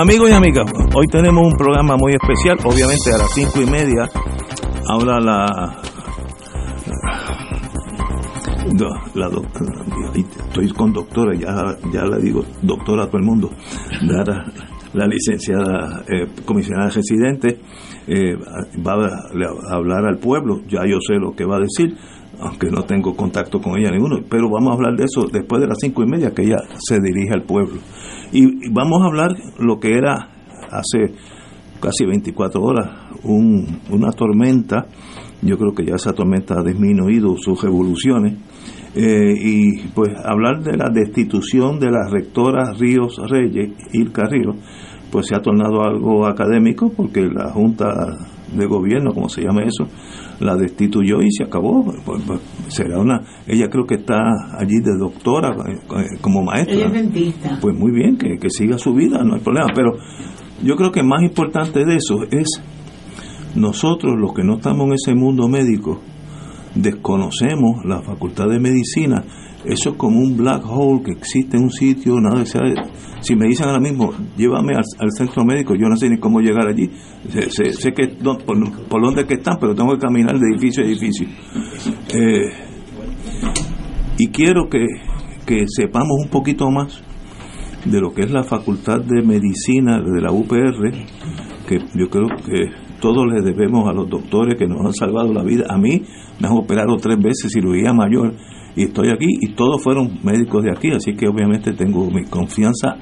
Amigos y amigas, hoy tenemos un programa muy especial, obviamente a las cinco y media habla la la doctora, estoy con doctora, ya, ya le digo doctora a todo el mundo, la, la licenciada eh, comisionada residente eh, va a hablar al pueblo, ya yo sé lo que va a decir, aunque no tengo contacto con ella ninguno, pero vamos a hablar de eso después de las cinco y media que ella se dirige al pueblo. Y vamos a hablar lo que era hace casi 24 horas, una tormenta, yo creo que ya esa tormenta ha disminuido sus evoluciones, eh, y pues hablar de la destitución de la rectora Ríos Reyes, Ilka Ríos, pues se ha tornado algo académico porque la Junta de Gobierno, como se llama eso, la destituyó y se acabó. Pues, pues, será una, ella creo que está allí de doctora eh, eh, como maestra. Ella es dentista. Pues muy bien, que, que siga su vida, no hay problema. Pero yo creo que más importante de eso es nosotros los que no estamos en ese mundo médico, desconocemos la facultad de medicina. Eso es como un black hole que existe en un sitio, nada sabe. Si me dicen ahora mismo, llévame al, centro médico, yo no sé ni cómo llegar allí. Sé, sé, que por, por, dónde que están, pero tengo que caminar de edificio a edificio. Eh, y quiero que, que sepamos un poquito más de lo que es la Facultad de Medicina de la UPR, que yo creo que todos le debemos a los doctores que nos han salvado la vida. A mí me han operado tres veces cirugía mayor y estoy aquí y todos fueron médicos de aquí, así que obviamente tengo mi confianza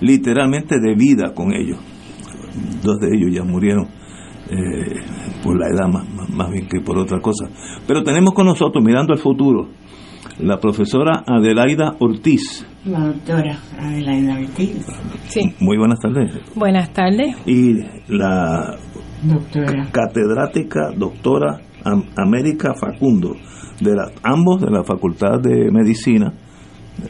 literalmente de vida con ellos. Dos de ellos ya murieron eh, por la edad más, más, bien que por otra cosa. Pero tenemos con nosotros, mirando al futuro, la profesora Adelaida Ortiz. La doctora Adelaida Ortiz. Sí. Muy buenas tardes. Buenas tardes. Y la doctora. catedrática doctora América Facundo, de la, ambos de la Facultad de Medicina,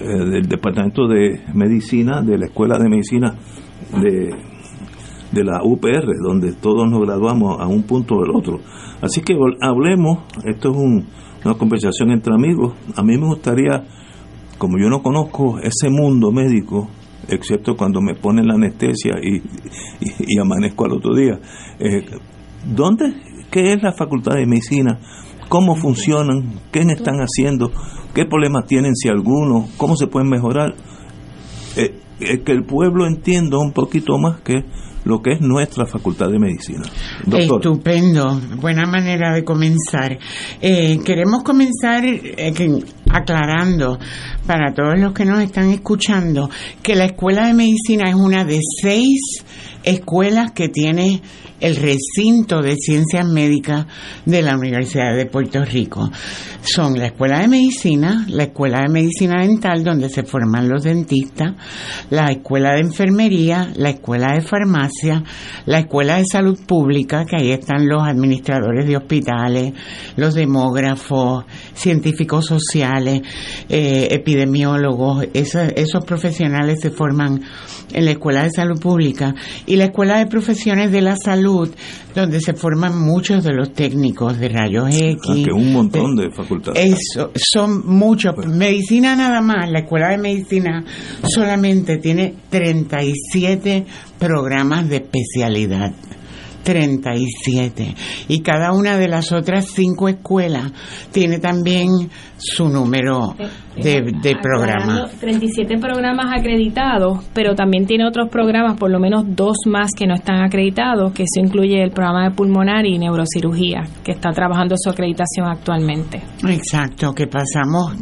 eh, del Departamento de Medicina, de la Escuela de Medicina de, de la UPR, donde todos nos graduamos a un punto o del otro. Así que hablemos, esto es una conversación entre amigos, a mí me gustaría, como yo no conozco ese mundo médico, excepto cuando me ponen la anestesia y, y, amanezco al otro día, eh, ¿dónde qué es la Facultad de Medicina, cómo funcionan, qué están haciendo, qué problemas tienen, si alguno, cómo se pueden mejorar. Eh, eh, que el pueblo entienda un poquito más que lo que es nuestra Facultad de Medicina. Estupendo, buena manera de comenzar. Eh, queremos comenzar aclarando para todos los que nos están escuchando que la Escuela de Medicina es una de seis escuelas que tiene el recinto de ciencias médicas de la Universidad de Puerto Rico. Son la Escuela de Medicina, la Escuela de Medicina Dental, donde se forman los dentistas, la Escuela de Enfermería, la Escuela de Farmacia, la Escuela de Salud Pública, que ahí están los administradores de hospitales, los demógrafos, científicos sociales, eh, epidemiólogos, esos profesionales se forman en la Escuela de Salud Pública y la Escuela de Profesiones de la Salud, donde se forman muchos de los técnicos de rayos X. Ah, que un montón de, facultades. Eso, son muchos. Medicina nada más, la Escuela de Medicina solamente tiene 37 programas de especialidad. 37. Y cada una de las otras cinco escuelas tiene también su número de, de programas. 37 programas acreditados, pero también tiene otros programas, por lo menos dos más que no están acreditados, que eso incluye el programa de pulmonar y neurocirugía, que está trabajando su acreditación actualmente. Exacto, que pasamos,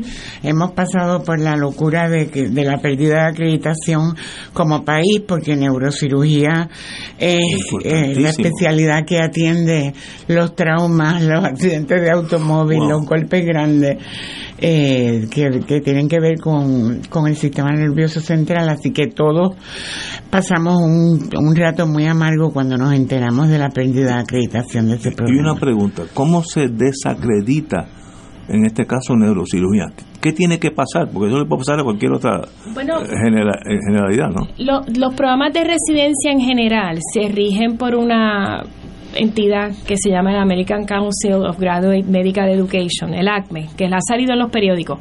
hemos pasado por la locura de, que, de la pérdida de acreditación como país, porque neurocirugía es la especialidad que atiende los traumas, los accidentes de automóvil, los golpes grandes eh, que, tienen que ver con, con, el sistema nervioso central, así que todos pasamos un, un rato muy amargo cuando nos enteramos de la pérdida de acreditación de ese programa. Y una pregunta, ¿cómo se desacredita en este caso neurocirugía? ¿Qué tiene que pasar? Porque eso le puede pasar a cualquier otra eh, generalidad, ¿no? los programas de residencia en general se rigen por una entidad que se llama el American Council of Graduate Medical Education, el ACME, que ha salido en los periódicos.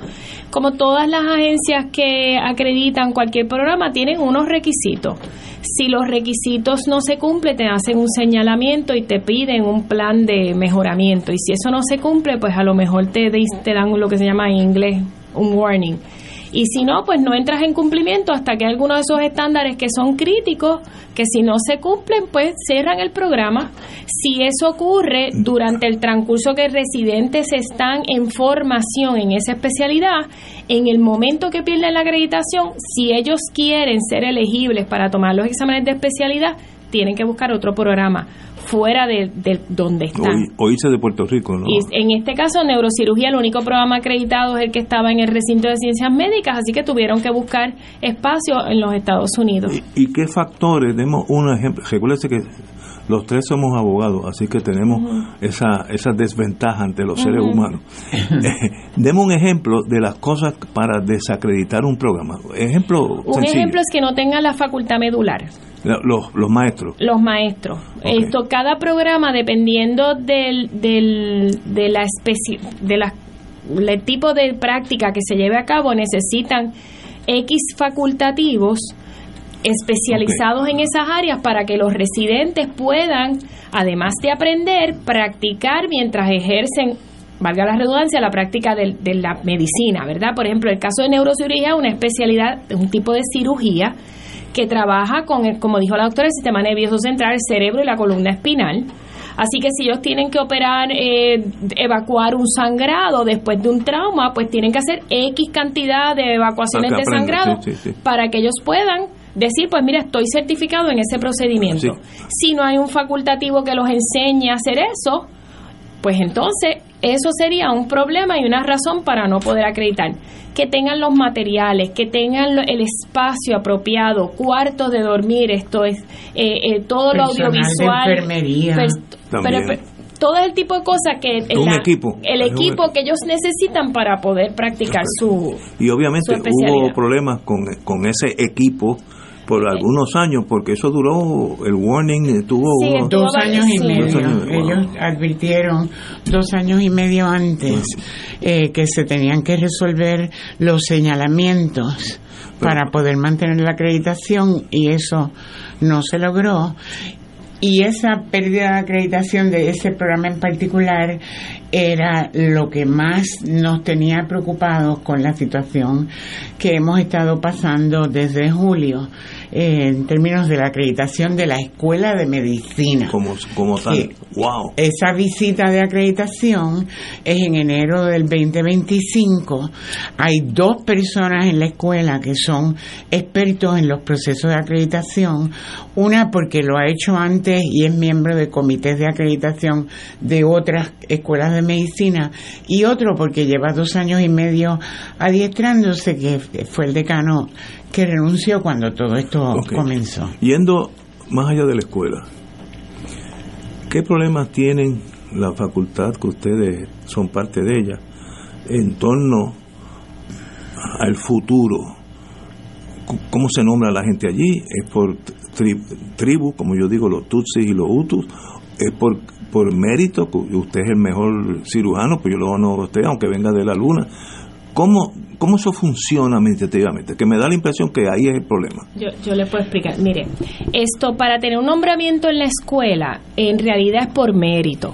Como todas las agencias que acreditan cualquier programa, tienen unos requisitos. Si los requisitos no se cumplen, te hacen un señalamiento y te piden un plan de mejoramiento. Y si eso no se cumple, pues a lo mejor te, te dan lo que se llama en inglés un warning y si no, pues no entras en cumplimiento hasta que algunos de esos estándares que son críticos, que si no se cumplen, pues cierran el programa. Si eso ocurre durante el transcurso que residentes están en formación en esa especialidad, en el momento que pierden la acreditación, si ellos quieren ser elegibles para tomar los exámenes de especialidad, tienen que buscar otro programa fuera de, donde están. O, irse de Puerto Rico, ¿no? Y en este caso, neurocirugía, el único programa acreditado es el que estaba en el recinto de ciencias médicas, así que tuvieron que buscar espacio en los Estados Unidos. ¿Y, qué factores? Demos un ejemplo. Recuérdese que los tres somos abogados, así que tenemos esa, esa desventaja ante los seres humanos. demos un ejemplo de las cosas para desacreditar un programa. Ejemplo un ejemplo es que no tenga la facultad medular. Los, los maestros. Los maestros. Esto, cada programa, dependiendo del, del, de la especie, de la, el tipo de práctica que se lleve a cabo, necesitan X facultativos especializados en esas áreas para que los residentes puedan, además de aprender, practicar mientras ejercen valga la redundancia, la práctica de, de, la medicina, ¿verdad? Por ejemplo, el caso de neurocirugía, una especialidad, un tipo de cirugía que trabaja con, el, como dijo la doctora, el sistema nervioso central, el cerebro y la columna espinal. Así que si ellos tienen que operar, eh, evacuar un sangrado después de un trauma, pues tienen que hacer X cantidad de evacuaciones de sangrado para que ellos puedan decir, pues mira, estoy certificado en ese procedimiento. Si no hay un facultativo que los enseñe a hacer eso, pues entonces eso sería un problema y una razón para no poder acreditar. Que tengan los materiales, que tengan el espacio apropiado, cuartos de dormir, esto es eh, eh, todo lo audiovisual. pero, todo el tipo de cosas que el equipo, el equipo que ellos necesitan para poder practicar su y obviamente hubo problemas con, con ese equipo por algunos años, porque eso duró, el warning tuvo dos años y medio. Ellos advirtieron dos años y medio antes eh, que se tenían que resolver los señalamientos para poder mantener la acreditación y eso no se logró. Y esa pérdida de acreditación de ese programa en particular era lo que más nos tenía preocupados con la situación que hemos estado pasando desde julio en términos de la acreditación de la Escuela de Medicina. Como, como tal, wow. Esa visita de acreditación es en enero del 2025. Hay dos personas en la escuela que son expertos en los procesos de acreditación. Una porque lo ha hecho antes y es miembro de comités de acreditación de otras escuelas de medicina. Y otro porque lleva dos años y medio adiestrándose, que fue el decano que renunció cuando todo esto comenzó. Yendo más allá de la escuela, ¿qué problemas tienen la facultad que ustedes son parte de ella en torno al futuro? ¿Cómo se nombra la gente allí? ¿Es por tribu, como yo digo, los Tutsis y los Hutus? ¿Es por, por mérito? Usted es el mejor cirujano, pues yo lo honro a usted, aunque venga de la luna. ¿Cómo cómo eso funciona administrativamente? Que me da la impresión que ahí es el problema. Yo, yo le puedo explicar. Mire, esto para tener un nombramiento en la escuela, en realidad es por mérito.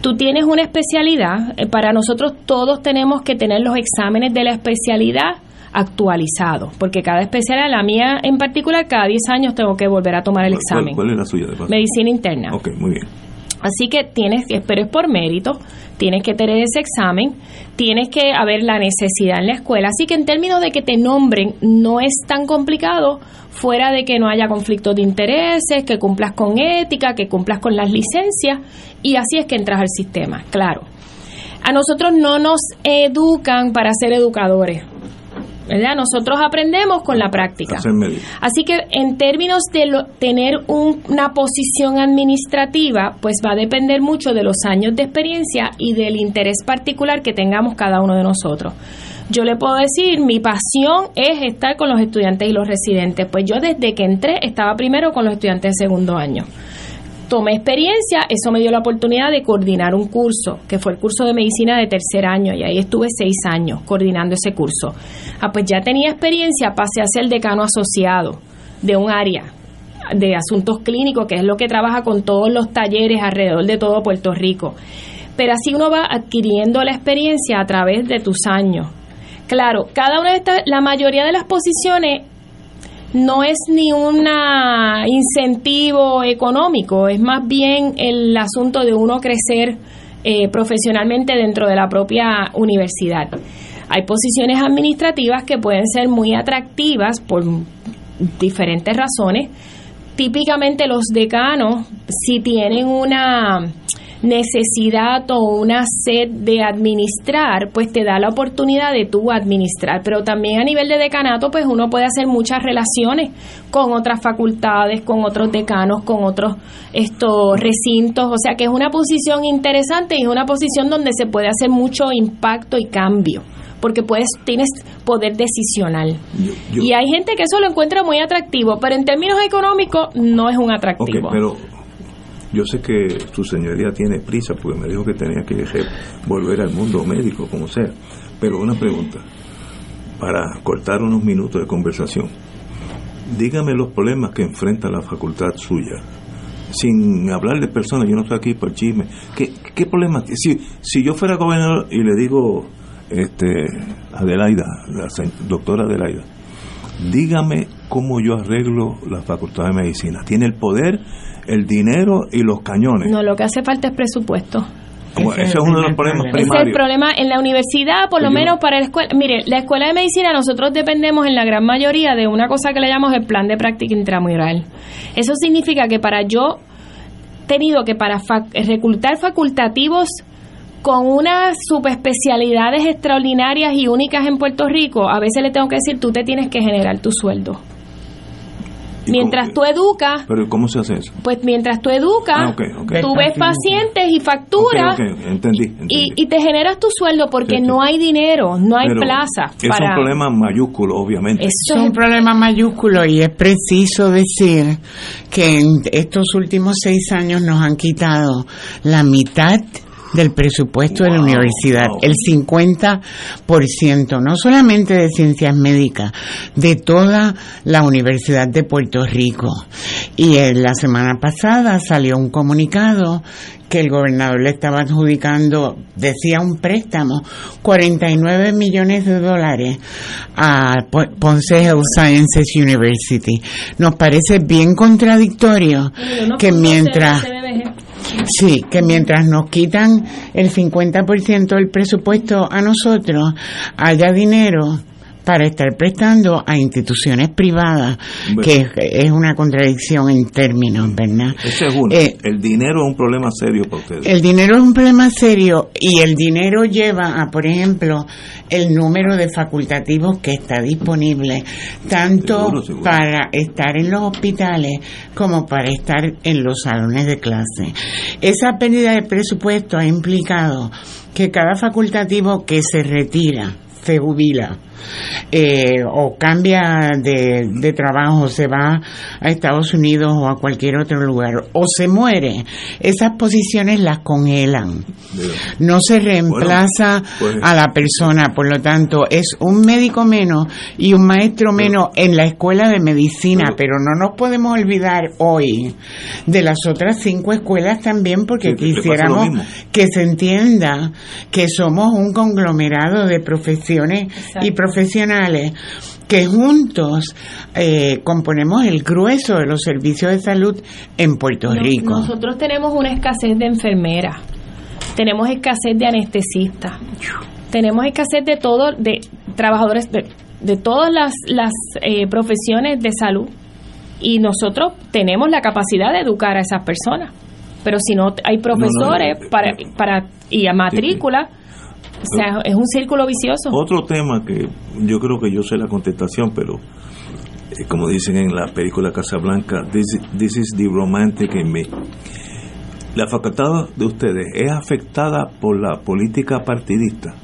Tú tienes una especialidad, eh, para nosotros todos tenemos que tener los exámenes de la especialidad actualizados, porque cada especialidad, la mía en particular, cada 10 años tengo que volver a tomar el examen. ¿Cuál, es la suya? Medicina interna. Ok, muy bien. Así que tienes, pero es por mérito, tienes que tener ese examen, tienes que haber la necesidad en la escuela. Así que en términos de que te nombren, no es tan complicado fuera de que no haya conflictos de intereses, que cumplas con ética, que cumplas con las licencias y así es que entras al sistema, claro. A nosotros no nos educan para ser educadores. ¿Verdad? Nosotros aprendemos con la práctica. Así que en términos de tener una posición administrativa, pues va a depender mucho de los años de experiencia y del interés particular que tengamos cada uno de nosotros. Yo le puedo decir, mi pasión es estar con los estudiantes y los residentes. Pues yo desde que entré estaba primero con los estudiantes de segundo año tomé experiencia, eso me dio la oportunidad de coordinar un curso, que fue el curso de medicina de tercer año, y ahí estuve seis años coordinando ese curso. Ah, pues ya tenía experiencia, pasé a ser decano asociado de un área de asuntos clínicos, que es lo que trabaja con todos los talleres alrededor de todo Puerto Rico. Pero así uno va adquiriendo la experiencia a través de tus años. Claro, cada una de estas, la mayoría de las posiciones no es ni un incentivo económico, es más bien el asunto de uno crecer eh, profesionalmente dentro de la propia universidad. Hay posiciones administrativas que pueden ser muy atractivas por diferentes razones. Típicamente los decanos, si tienen una necesidad o una sed de administrar, pues te da la oportunidad de tú administrar. Pero también a nivel de decanato, pues uno puede hacer muchas relaciones con otras facultades, con otros decanos, con otros estos recintos. O sea que es una posición interesante y es una posición donde se puede hacer mucho impacto y cambio porque puedes tienes poder decisional. y hay gente que eso lo encuentra muy atractivo, pero en términos económicos no es un atractivo. pero yo sé que su señoría tiene prisa porque me dijo que tenía que volver al mundo médico, como sea. Pero una pregunta, para cortar unos minutos de conversación. Dígame los problemas que enfrenta la facultad suya. Sin hablar de personas, yo no estoy aquí por chisme. ¿Qué, qué problemas? Si, si yo fuera gobernador y le digo, este, Adelaida, la doctora Adelaida, dígame cómo yo arreglo la facultad de medicina. ¿Tiene el poder? el dinero y los cañones. No, lo que hace falta es presupuesto. Bueno, ese, es uno de los problemas primarios. Ese es el problema en la universidad, por lo menos para la escuela. Mire, la escuela de medicina nosotros dependemos en la gran mayoría de una cosa que le llamamos el plan de práctica intramural. Eso significa que para yo tenido que para reclutar facultativos con unas subespecialidades extraordinarias y únicas en Puerto Rico, a veces le tengo que decir, tú te tienes que generar tu sueldo. Mientras tú educas. ¿Pero cómo se hace eso? Pues mientras tú educas, ah, tú ves pacientes y facturas. Entendí, Y, te generas tu sueldo porque no hay dinero, no hay plaza. Es un problema mayúsculo, obviamente. es un problema mayúsculo y es preciso decir que en estos últimos seis años nos han quitado la mitad del presupuesto de la universidad, el 50%, no solamente de ciencias médicas, de toda la Universidad de Puerto Rico. Y en la semana pasada salió un comunicado que el gobernador le estaba adjudicando, decía un préstamo, 49 millones de dólares a Ponce Health Sciences University. Nos parece bien contradictorio que mientras Sí, que mientras nos quitan el 50% del presupuesto a nosotros, haya dinero para estar prestando a instituciones privadas, que es, una contradicción en términos, ¿verdad? Ese es uno. Eh, el dinero es un problema serio para ustedes. El dinero es un problema serio y el dinero lleva a, por ejemplo, el número de facultativos que está disponible, tanto para estar en los hospitales como para estar en los salones de clase. Esa pérdida de presupuesto ha implicado que cada facultativo que se retira, se jubila, eh, o cambia de, de trabajo, se va a Estados Unidos o a cualquier otro lugar, o se muere, esas posiciones las congelan. No se reemplaza pues- a la persona, por lo tanto, es un médico menos y un maestro menos en la escuela de medicina, pero no nos podemos olvidar hoy de las otras cinco escuelas también, porque Sí, quisiéramos que se entienda que somos un conglomerado de profesiones Exacto. y profesionales que juntos eh, componemos el grueso de los servicios de salud en Puerto Rico. Nosotros tenemos una escasez de enfermeras, tenemos escasez de anestesistas, tenemos escasez de todo, de trabajadores de, de todas las, las eh, profesiones de salud y nosotros tenemos la capacidad de educar a esas personas. Pero si no hay profesores No, no, para, eh, para y a matrícula, o sea, es un círculo vicioso. Otro tema que yo creo que yo sé la contestación, pero eh, como dicen en la película Casablanca, this, this is the romantic in me. La facultad de ustedes es afectada por la política partidista.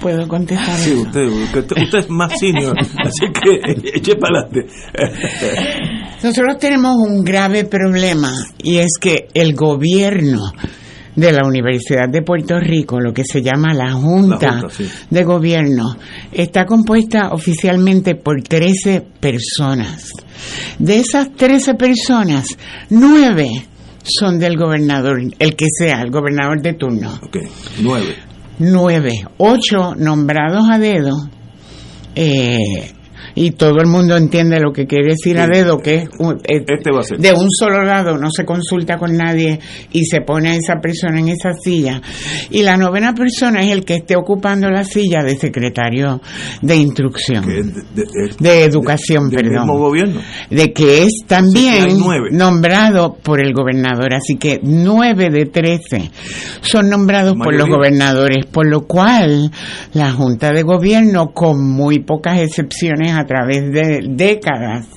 ¿Puedo contestar Sí, eso? usted, usted, usted es más senior, así que eche para adelante. Nosotros tenemos un grave problema y es que el gobierno de la Universidad de Puerto Rico, lo que se llama la Junta, La Junta, sí. de Gobierno, está compuesta oficialmente por 13 personas. De esas 13 personas, 9 son del gobernador, el que sea, el gobernador de turno. Ok, nueve. Nueve, ocho nombrados a dedo. eh, y todo el mundo entiende lo que quiere decir a dedo, que es un- eh, Este va a ser. de un solo lado, no se consulta con nadie y se pone a esa persona en esa silla. Y la novena persona es el que esté ocupando la silla de secretario de instrucción, de, de- de educación, perdón mismo gobierno. de que es también nombrado por el gobernador, así que nueve de trece son nombrados por los gobernadores, por lo cual la Junta de Gobierno, con muy pocas excepciones a través de décadas,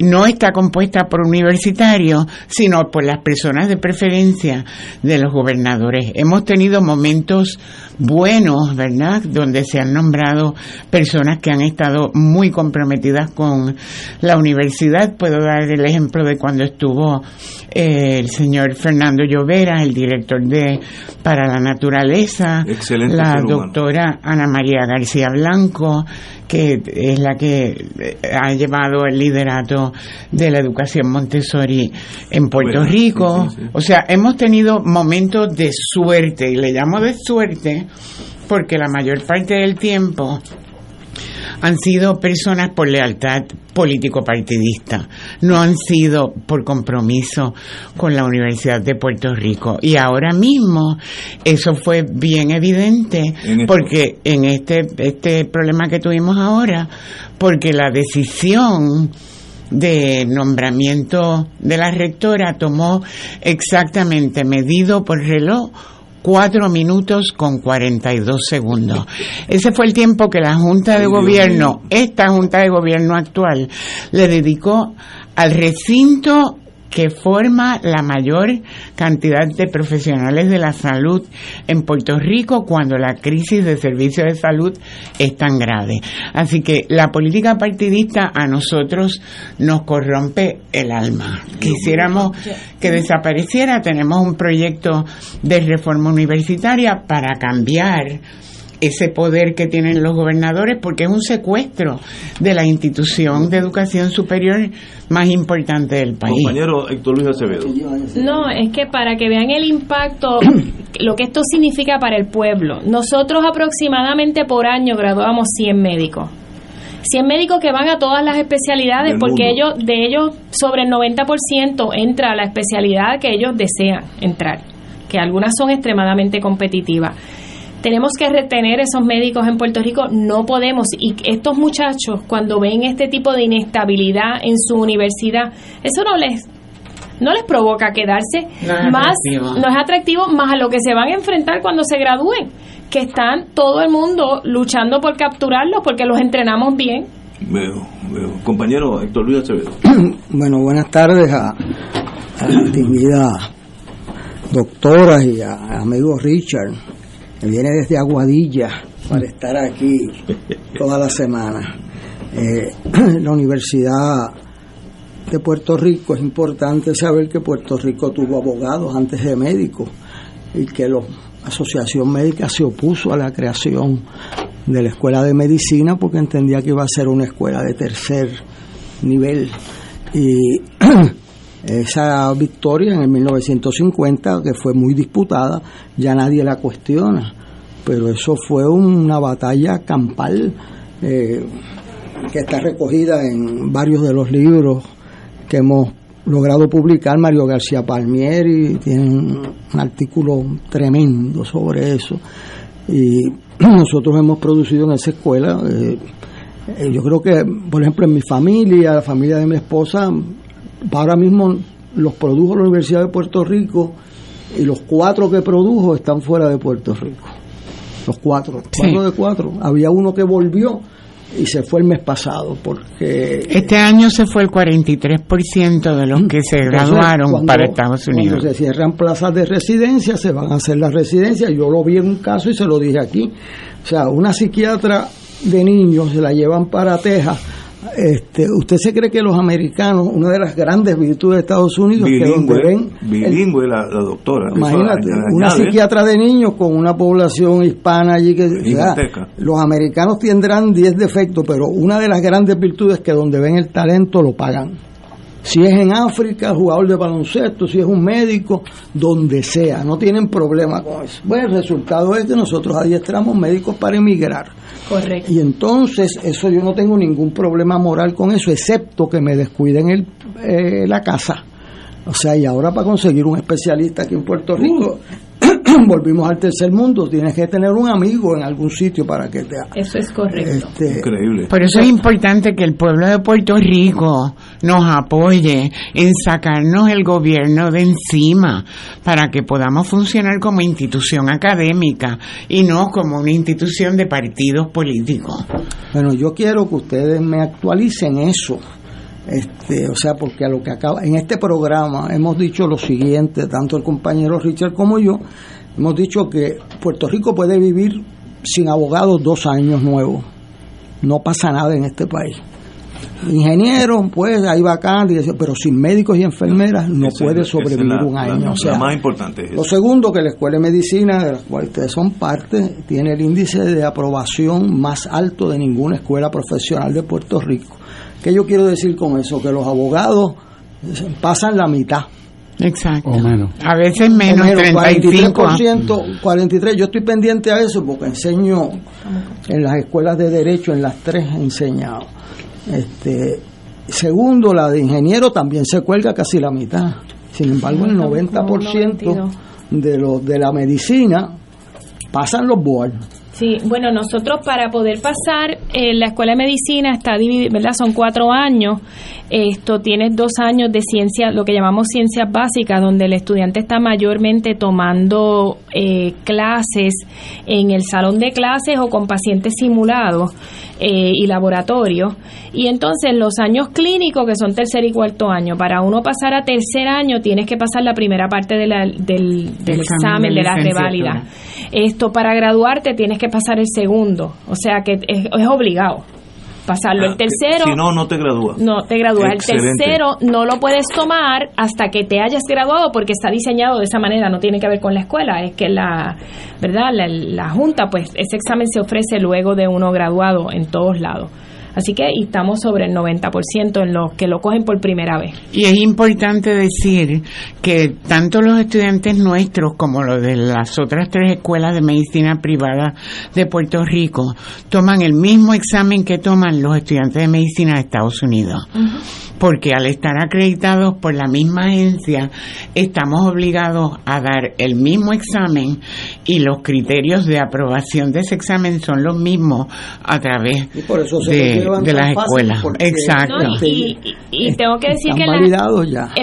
no está compuesta por universitarios, sino por las personas de preferencia de los gobernadores. Hemos tenido momentos buenos, ¿verdad?, donde se han nombrado personas que han estado muy comprometidas con la universidad. Puedo dar el ejemplo de cuando estuvo eh, el señor Fernando Llovera, el director de Para la Naturaleza, Excelente la humano. doctora Ana María García Blanco, que es la que eh, ha llevado el liderato de la educación Montessori en Puerto Bueno, Rico. sí, sí, sí. O sea, hemos tenido momentos de suerte, y le llamo de suerte porque la mayor parte del tiempo han sido personas por lealtad político-partidista, no han sido por compromiso con la Universidad de Puerto Rico. Y ahora mismo eso fue bien evidente En esto. porque en este, este problema que tuvimos ahora, porque la decisión de nombramiento de la rectora tomó exactamente medido por reloj cuatro minutos con 42 segundos. Ese fue el tiempo que la Junta de Gobierno, esta Junta de Gobierno actual, le dedicó al recinto que forma la mayor cantidad de profesionales de la salud en Puerto Rico cuando la crisis de servicios de salud es tan grave. Así que la política partidista a nosotros nos corrompe el alma. Quisiéramos que desapareciera. Tenemos un proyecto de reforma universitaria para cambiar ese poder que tienen los gobernadores porque es un secuestro de la institución de educación superior más importante del país. Compañero Héctor Luis Acevedo. No, es que para que vean el impacto, lo que esto significa para el pueblo. Nosotros aproximadamente por año graduamos 100 médicos. 100 médicos que van a todas las especialidades porque ellos de ellos sobre el 90% entra a la especialidad que ellos desean entrar, que algunas son extremadamente competitivas. Tenemos que retener esos médicos en Puerto Rico, no podemos. Y estos muchachos, cuando ven este tipo de inestabilidad en su universidad, eso no les no les provoca quedarse No es más atractivo. no es atractivo más a lo que se van a enfrentar cuando se gradúen que están todo el mundo luchando por capturarlos porque los entrenamos bien Veo, veo. Compañero Héctor Luis Acevedo. Bueno, buenas tardes a, a la distinguida doctora y a, a amigo Richard viene desde Aguadilla para estar aquí toda la semana. Eh, la Universidad de Puerto Rico es importante saber que Puerto Rico tuvo abogados antes de médicos y que la Asociación Médica se opuso a la creación de la Escuela de Medicina porque entendía que iba a ser una escuela de tercer nivel. Y esa victoria en el 1950, que fue muy disputada, ya nadie la cuestiona. Pero eso fue una batalla campal eh, que está recogida en varios de los libros que hemos logrado publicar. Mario García Palmieri tiene un, artículo tremendo sobre eso. Y nosotros hemos producido en esa escuela, eh, eh, yo creo que, por ejemplo, en mi familia, la familia de mi esposa, ahora mismo los produjo la Universidad de Puerto Rico y los cuatro que produjo están fuera de Puerto Rico. Los cuatro, cuatro de cuatro. Había uno que volvió y se fue el mes pasado porque este año se fue el 43% de los que se graduaron para Estados Unidos. Cuando se cierran plazas de residencia, se van a hacer las residencias. Yo lo vi en un caso y se lo dije aquí. O sea, una psiquiatra de niños se la llevan para Texas este, ¿Usted se cree que los americanos, una de las grandes virtudes de Estados Unidos, bilingüe, que ven bilingüe la, doctora, imagínate, una psiquiatra de niños con una población hispana allí que los americanos tendrán 10 defectos, pero una de las grandes virtudes es que donde ven el talento lo pagan. Si es en África, jugador de baloncesto, si es un médico, donde sea, no tienen problema con eso. Bueno, el resultado es que nosotros adiestramos médicos para emigrar. Correcto. Y entonces, eso yo no tengo ningún problema moral con eso, excepto que me descuiden el, eh, la casa. O sea, y ahora para conseguir un especialista aquí en Puerto Rico, volvimos al tercer mundo, tienes que tener un amigo en algún sitio para que te Eso es correcto. Este, Increíble. Por eso es importante que el pueblo de Puerto Rico nos apoye en sacarnos el gobierno de encima para que podamos funcionar como institución académica y no como una institución de partidos políticos. Bueno, yo quiero que ustedes me actualicen eso. Este, o sea, porque a lo que acaba en este programa hemos dicho lo siguiente, tanto el compañero Richard como yo, hemos dicho que Puerto Rico puede vivir sin abogados dos años nuevos. No pasa nada en este país. Ingenieros, pues hay vacantes, pero sin médicos y enfermeras no puede sobrevivir un año. o sea, más importante Lo segundo, que la Escuela de Medicina, de la cual ustedes son parte, tiene el índice de aprobación más alto de ninguna escuela profesional de Puerto Rico. ¿Qué yo quiero decir con eso? Que los abogados pasan la mitad. Exacto. A veces menos, menos 35. 43%, 43. Yo estoy pendiente a eso porque enseño en las escuelas de derecho, en las tres he enseñado. Este, segundo, la de ingeniero también se cuelga casi la mitad. Sin embargo, el 90% de los de la medicina pasan los boards. Sí, bueno, nosotros para poder pasar, eh, la escuela de medicina está dividida, ¿verdad? Son cuatro años. Esto tiene dos años de ciencia, lo que llamamos ciencias básicas, donde el estudiante está mayormente tomando eh, clases en el salón de clases o con pacientes simulados eh, y laboratorios. Y entonces los años clínicos, que son tercer y cuarto año, para uno pasar a tercer año tienes que pasar la primera parte del, examen, de, la reválida. Esto para graduarte tienes que pasar el segundo, o sea que es, obligado pasarlo. el ah, tercero. Si no, no te gradúas. No te gradúas. El tercero no lo puedes tomar hasta que te hayas graduado porque está diseñado de esa manera. No tiene que ver con la escuela. Es que la, ¿verdad? La, la Junta, pues ese examen se ofrece luego de uno graduado en todos lados. Así que estamos sobre el 90% en los que lo cogen por primera vez. Y es importante decir que tanto los estudiantes nuestros como los de las otras tres escuelas de medicina privada de Puerto Rico toman el mismo examen que toman los estudiantes de medicina de Estados Unidos porque al estar acreditados por la misma agencia, estamos obligados a dar el mismo examen y los criterios de aprobación de ese examen son los mismos a través de, las escuelas. Exacto. y, tengo que decir que en, en,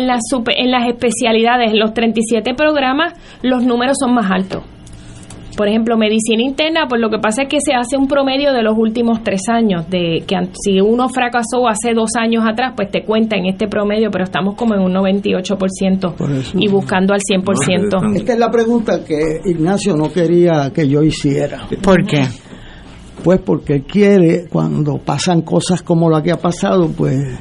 las en las especialidades, los 37 programas, los números son más altos. Por ejemplo, medicina interna, pues lo que pasa es que se hace un promedio de los últimos tres años, de que si uno fracasó hace dos años atrás, pues te cuenta en este promedio, pero estamos como en un 98% y buscando al 100%. Esta es la pregunta que Ignacio no quería que yo hiciera. ¿Por qué? Pues porque quiere, cuando pasan cosas como la que ha pasado, pues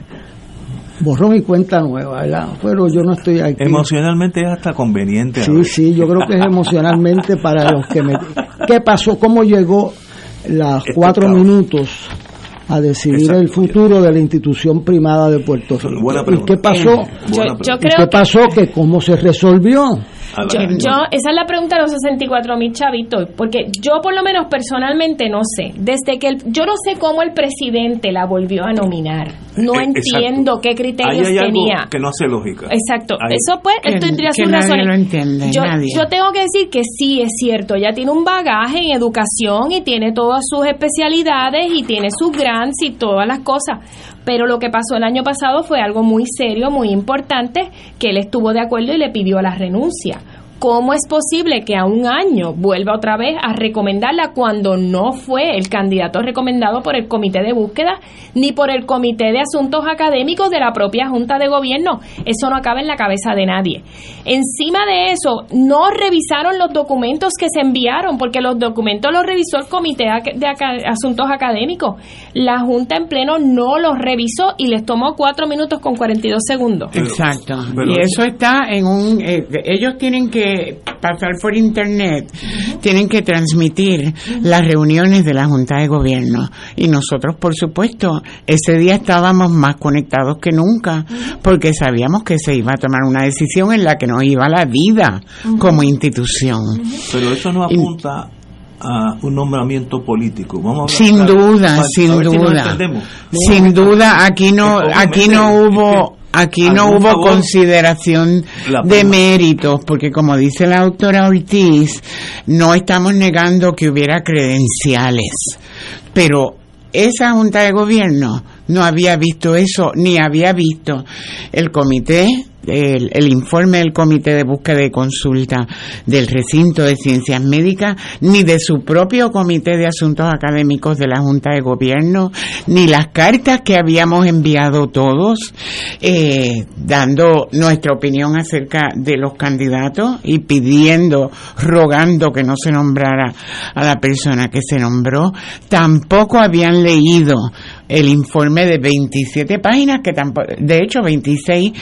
borrón y cuenta nueva, ¿verdad? Pero yo no estoy aquí. Emocionalmente es hasta conveniente. Sí, sí, yo creo que es emocionalmente para los que me... ¿Qué pasó? ¿Cómo llegó las este cuatro minutos a decidir el futuro de la institución primada de Puerto Rico? ¿Y qué pasó? ¿Qué pasó? Que cómo se resolvió? Yo, esa es la pregunta de los 64 mil chavitos, porque yo por lo menos personalmente no sé, desde que yo no sé cómo el presidente la volvió a nominar, no eh, entiendo qué criterios tenía. que no hace lógica. Exacto, eso pues, esto tendría sus razones. yo, yo tengo que decir que sí es cierto, ella tiene un bagaje en educación y tiene todas sus especialidades y tiene sus grants y todas las cosas, pero lo que pasó el año pasado fue algo muy serio, muy importante, que él estuvo de acuerdo y le pidió la renuncia. ¿Cómo es posible que a un año vuelva otra vez a recomendarla cuando no fue el candidato recomendado por el comité de búsqueda ni por el comité de asuntos académicos de la propia Junta de Gobierno? Eso no acaba en la cabeza de nadie. Encima de eso, no revisaron los documentos que se enviaron porque los documentos los revisó el comité de asuntos académicos. La Junta en pleno no los revisó y les tomó cuatro minutos con 42 segundos. Exacto. y eso está en un... Eh, ellos tienen que pasar por internet, tienen que transmitir las reuniones de la Junta de Gobierno. Y nosotros, por supuesto, ese día estábamos más conectados que nunca, porque sabíamos que se iba a tomar una decisión en la que nos iba la vida como institución. Pero eso no apunta a un nombramiento político. Vamos sin duda, sin duda. sin duda, aquí no, aquí no hubo Aquí no hubo consideración de méritos, porque como dice la autora Ortiz, no estamos negando que hubiera credenciales, pero esa Junta de Gobierno no había visto eso, ni había visto el comité el, informe del Comité de Búsqueda y Consulta del Recinto de Ciencias Médicas, ni de su propio Comité de Asuntos Académicos de la Junta de Gobierno, ni las cartas que habíamos enviado todos, eh, dando nuestra opinión acerca de los candidatos y pidiendo, rogando que no se nombrara a la persona que se nombró, tampoco habían leído el informe de 27 páginas, que tampoco, de hecho 26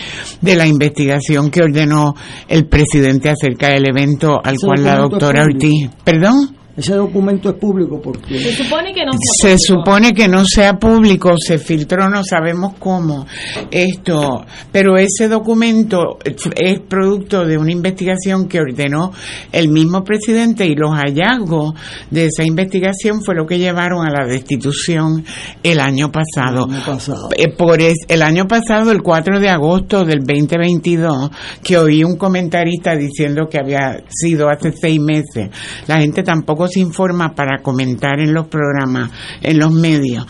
de la investigación que ordenó el presidente acerca del evento al cual la doctora Ortiz, perdón. Ese documento es público porque se supone que no sea se supone que no sea público, se filtró, no sabemos cómo esto, pero ese documento es producto de una investigación que ordenó el mismo presidente y los hallazgos de esa investigación fue lo que llevaron a la destitución el año pasado. El año pasado, eh, Por el año pasado, el 4 de agosto del 2022, que oí un comentarista diciendo que había sido hace seis meses. La gente tampoco se informa para comentar en los programas, en los medios.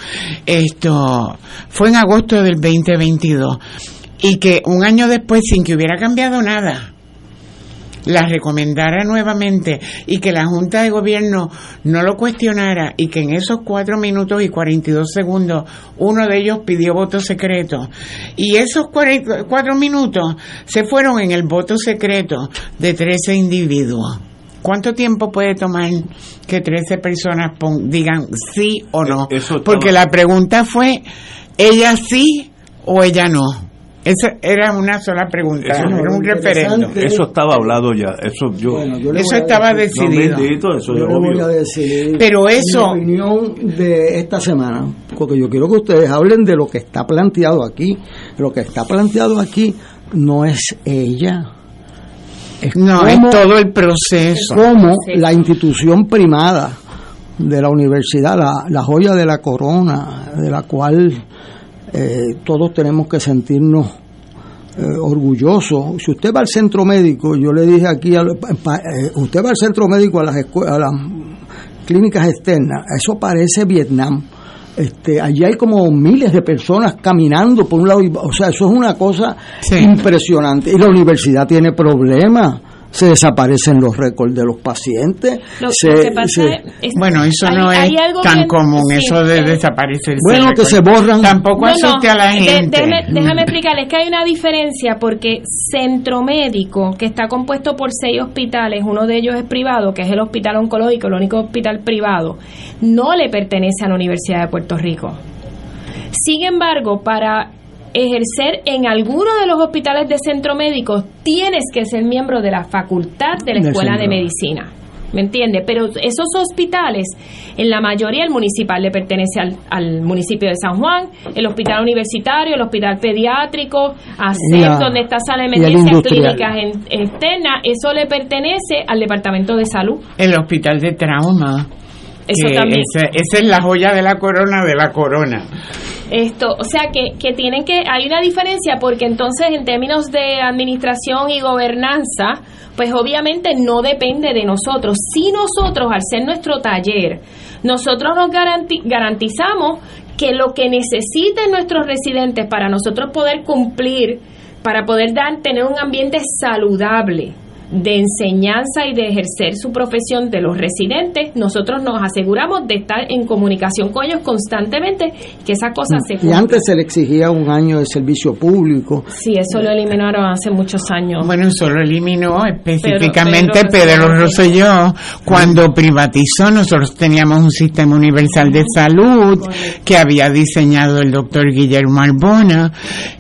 Esto fue en agosto del 2022 y que un año después, sin que hubiera cambiado nada, la recomendara nuevamente y que la Junta de Gobierno no lo cuestionara y que en esos cuatro minutos y 42 segundos uno de ellos pidió voto secreto y esos cuatro minutos se fueron en el voto secreto de 13 individuos. ¿Cuánto tiempo puede tomar que 13 personas digan sí o no? Eh, Porque la pregunta fue, ¿ella sí o ella no? Esa era una sola pregunta, era un referendo. Eso estaba hablado ya, eso yo. eso estaba decidido. Pero eso. Mi opinión de esta semana, porque yo quiero que ustedes hablen de lo que está planteado aquí. Lo que está planteado aquí no es ella no, es todo el proceso. Como la institución primada de la universidad, la, joya de la corona, de la cual eh, todos tenemos que sentirnos eh, orgullosos. Si usted va al centro médico, yo le dije aquí, eh, usted va al centro médico a las, a las clínicas externas, eso parece Vietnam. Este, allí hay como miles de personas caminando por un lado, o sea, eso es una cosa impresionante. Y la universidad tiene problemas. Se desaparecen los récords de los pacientes. bueno, eso no es tan común, eso de desaparecer. Bueno, que se borran. Tampoco asuste a la gente. déjame, explicarles que hay una diferencia porque Centro Médico, que está compuesto por seis hospitales, uno de ellos es privado, que es el Hospital Oncológico, el único hospital privado, no le pertenece a la Universidad de Puerto Rico. Sin embargo, para ejercer en alguno de los hospitales de centro médico, tienes que ser miembro de la facultad de la Escuela de Medicina. ¿Me entiende? Pero esos hospitales, en la mayoría el municipal le pertenece al, municipio de San Juan, el hospital universitario, el hospital pediátrico, ACEP, donde está sala de emergencias clínicas externas, eso le pertenece al departamento de salud. El hospital de trauma. Eso también. esa es la joya de la corona de la corona. Esto, o sea que, que tienen que, hay una diferencia porque entonces en términos de administración y gobernanza, pues obviamente no depende de nosotros. Si nosotros, al ser nuestro taller, nosotros nos garantizamos que lo que necesiten nuestros residentes para nosotros poder cumplir, para poder dar, tener un ambiente saludable, de enseñanza y de ejercer su profesión de los residentes, nosotros nos aseguramos de estar en comunicación con ellos constantemente, que esa cosa se Y antes se le exigía un año de servicio público. Sí, eso lo eliminaron hace muchos años. Bueno, eso lo eliminó específicamente Pedro, Rosselló cuando privatizó. Nosotros teníamos un sistema universal de salud que había diseñado el doctor Guillermo Arbona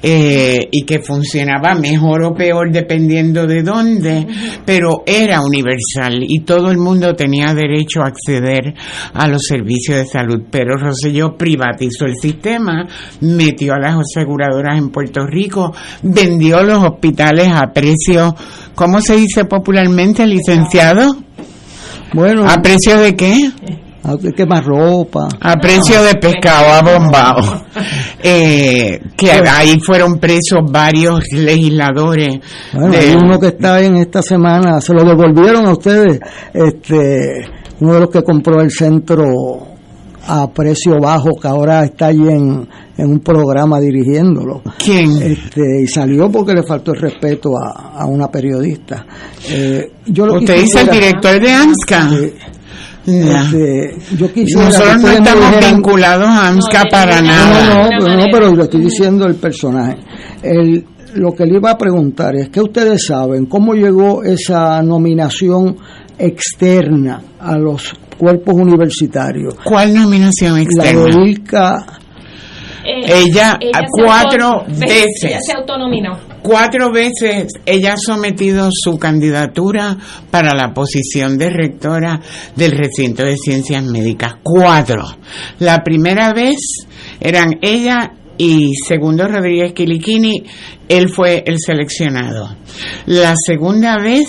eh, y que funcionaba mejor o peor dependiendo de dónde pero era universal y todo el mundo tenía derecho a acceder a los servicios de salud. Pero Rosselló privatizó el sistema, metió a las aseguradoras en Puerto Rico, vendió los hospitales a precio, ¿cómo se dice popularmente, licenciado? Bueno. ¿A precio de qué? Que más ropa. A precio de pescado abombado. eh, que ahí fueron presos varios legisladores. Bueno, hay uno que está en esta semana, se lo devolvieron a ustedes, este, uno de los que compró el centro a precio bajo, que ahora está allí en, un programa dirigiéndolo. ¿Quién? Este, y salió porque le faltó el respeto a, una periodista. Eh, yo lo ¿Usted dice el director de ANSCA? Este, yo Nosotros no estamos vinculados a AMSCA para nada. No, no, no, pero lo estoy diciendo el personaje. El, lo que le iba a preguntar es que ustedes saben cómo llegó esa nominación externa a los cuerpos universitarios. ¿Cuál nominación externa? La de Ilka eh, ella, cuatro veces se autonominó. Cuatro veces ella ha sometido su candidatura para la posición de rectora del recinto de ciencias médicas. Cuatro. La primera vez eran ella y segundo Rodríguez Quiliquini, él fue el seleccionado. La segunda vez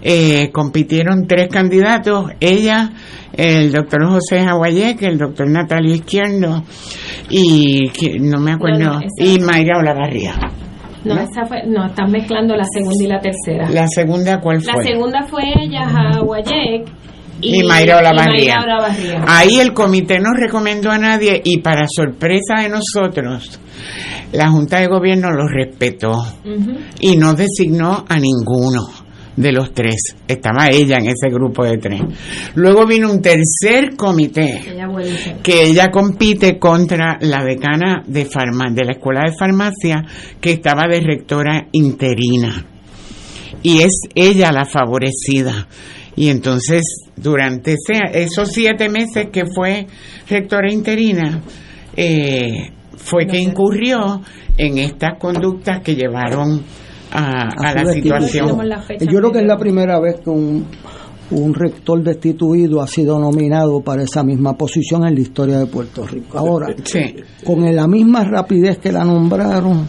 eh, compitieron tres candidatos, ella, el doctor José Jaguayek, el doctor Natalio Izquierdo y no me acuerdo, y Mayra Olavarría. No, esa fue, no, están mezclando la segunda y la tercera. ¿La segunda cuál fue? La segunda fue ella, Jaguayek, y, Mayra Olavarría. Ahí el comité no recomendó a nadie y para sorpresa de nosotros, la Junta de Gobierno lo respetó y no designó a ninguno de los tres. Estaba ella en ese grupo de tres. Luego vino un tercer comité que ella compite contra la decana de, farma, de la Escuela de Farmacia que estaba de rectora interina. Y es ella la favorecida. Y entonces, durante esos siete meses que fue rectora interina, eh, fue que incurrió en estas conductas que llevaron a, la situación. Yo creo que es la primera vez que un, un rector destituido ha sido nominado para esa misma posición en la historia de Puerto Rico. Ahora, con la misma rapidez que la nombraron,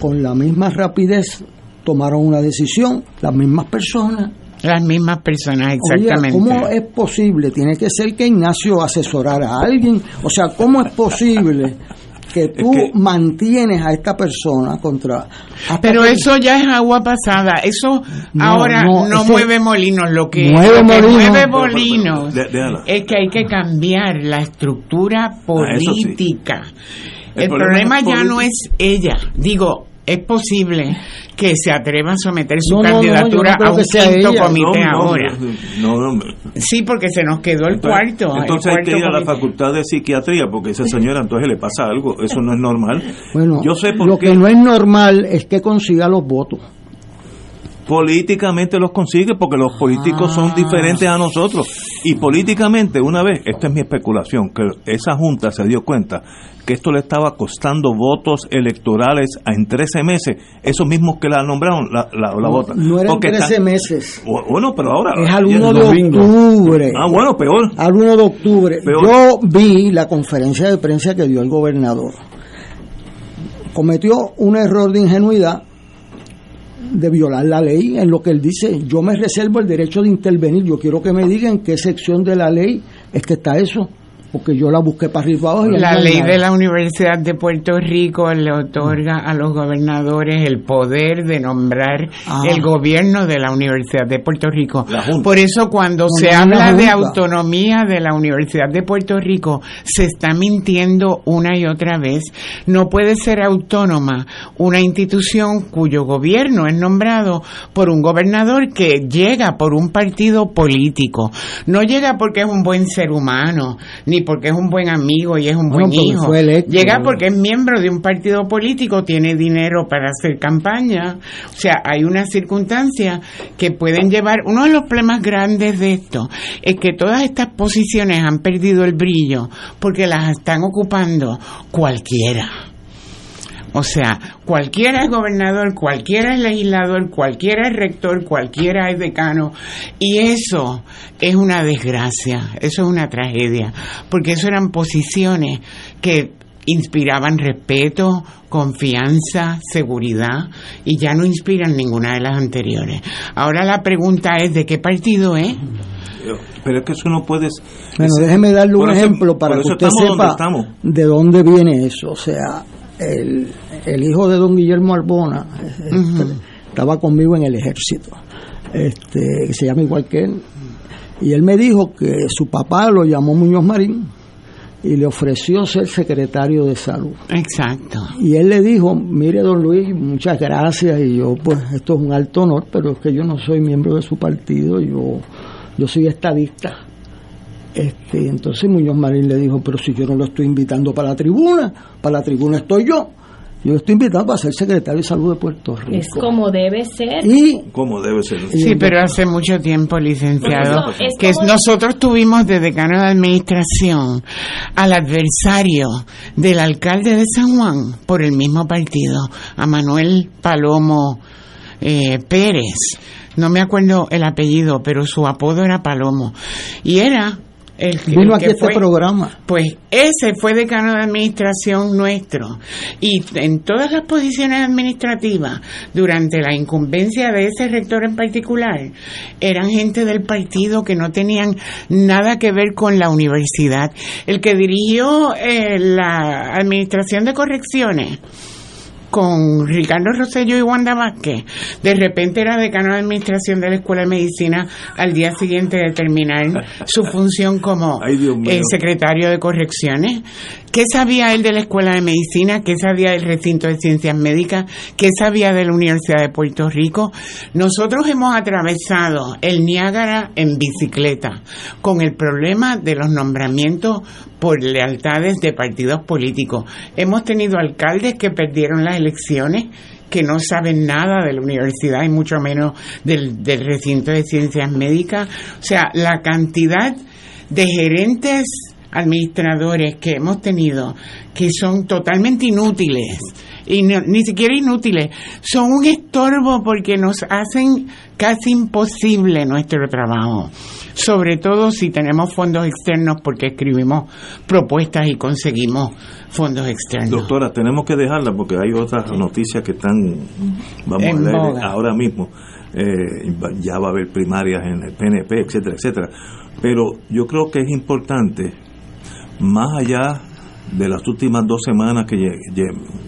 con la misma rapidez tomaron una decisión, las mismas personas. Las mismas personas, exactamente. ¿Cómo es posible? Tiene que ser que Ignacio asesorara a alguien. O sea, ¿cómo es posible que tú mantienes a esta persona contra... Pero eso ya es agua pasada, eso ahora no, mueve molinos, lo que mueve, molinos, es que hay que cambiar la estructura ah, política. El, problema, ya no es ella, digo, es posible que se atreva a someter su candidatura a un quinto comité ahora. sí, porque se nos quedó el cuarto. Entonces hay que ir a la facultad de psiquiatría porque esa señora entonces le pasa algo. Eso no es normal. Bueno, Yo sé por lo que no es normal es que consiga los votos políticamente los consigue porque los políticos son diferentes a nosotros y políticamente una vez esta es mi especulación que esa junta se dio cuenta que esto le estaba costando votos electorales en 13 meses, esos mismos que la nombraron, la, la, votan. No eran 13 meses. Bueno, pero ahora... Es al 1 de octubre. Ah, bueno, peor. Al 1 de octubre. Yo vi la conferencia de prensa que dio el gobernador. Cometió un error de ingenuidad de violar la ley en lo que él dice, yo me reservo el derecho de intervenir, yo quiero que me digan qué sección de la ley es que está eso porque yo la busqué para arriba abajo. la ley de la Universidad de Puerto Rico le otorga a los gobernadores el poder de nombrar ah. el gobierno de la Universidad de Puerto Rico. Por eso cuando se habla de autonomía de la Universidad de Puerto Rico, se está mintiendo una y otra vez. No puede ser autónoma una institución cuyo gobierno es nombrado por un gobernador que llega por un partido político. No llega porque es un buen ser humano, ni porque es un buen amigo y es un buen hijo. Llega porque es miembro de un partido político, tiene dinero para hacer campaña. O sea, hay unas circunstancias que pueden llevar. Uno de los problemas grandes de esto es que todas estas posiciones han perdido el brillo porque las están ocupando cualquiera. O sea, cualquiera es gobernador, cualquiera es legislador, cualquiera es rector, cualquiera es decano. Y eso es una desgracia, eso es una tragedia, porque eso eran posiciones que inspiraban respeto, confianza, seguridad y ya no inspiran ninguna de las anteriores. Ahora la pregunta es de qué partido es. Pero es que eso no puedes. Bueno, déjeme darle un ejemplo para que usted sepa de dónde viene eso. O sea, el, el hijo de don Guillermo Arbona este, estaba conmigo en el ejército, este, que se llama igual que él, y él me dijo que su papá lo llamó Muñoz Marín y le ofreció ser secretario de salud. Exacto. Y él le dijo, mire don Luis, muchas gracias, y yo pues esto es un alto honor, pero es que yo no soy miembro de su partido, yo, yo soy estadista. Este, entonces Muñoz Marín le dijo, pero si yo no lo estoy invitando para la tribuna, para la tribuna estoy yo. Yo estoy invitado para ser secretario de salud de Puerto Rico. Es como debe ser. Y, como debe ser. Sí, pero hace mucho tiempo, licenciado, que nosotros tuvimos de decano de administración al adversario del alcalde de San Juan por el mismo partido, a Manuel Palomo eh, Pérez. No me acuerdo el apellido, pero su apodo era Palomo. Y era el, Vino aquí este programa. Pues ese fue decano de administración nuestro. Y en todas las posiciones administrativas, durante la incumbencia de ese rector en particular, eran gente del partido que no tenían nada que ver con la universidad. El que dirigió eh, la administración de correcciones con Ricardo Rosello y Wanda Vázquez, de repente era decano de administración de la Escuela de Medicina al día siguiente de terminar su función como el secretario de correcciones. ¿Qué sabía él de la Escuela de Medicina? ¿Qué sabía del recinto de ciencias médicas? ¿Qué sabía de la Universidad de Puerto Rico? Nosotros hemos atravesado el Niágara en bicicleta con el problema de los nombramientos por lealtades de partidos políticos. Hemos tenido alcaldes que perdieron las elecciones que no saben nada de la universidad y mucho menos del, del recinto de ciencias médicas. O sea, la cantidad de gerentes administradores que hemos tenido que son totalmente inútiles y ni siquiera inútiles, son un estorbo porque nos hacen casi imposible nuestro trabajo, sobre todo si tenemos fondos externos porque escribimos propuestas y conseguimos fondos externos. Doctora, tenemos que dejarla porque hay otras noticias que están, vamos a leer ahora mismo. Eh, ya va a haber primarias en el PNP, etcétera, etcétera. Pero yo creo que es importante más allá de las últimas dos semanas que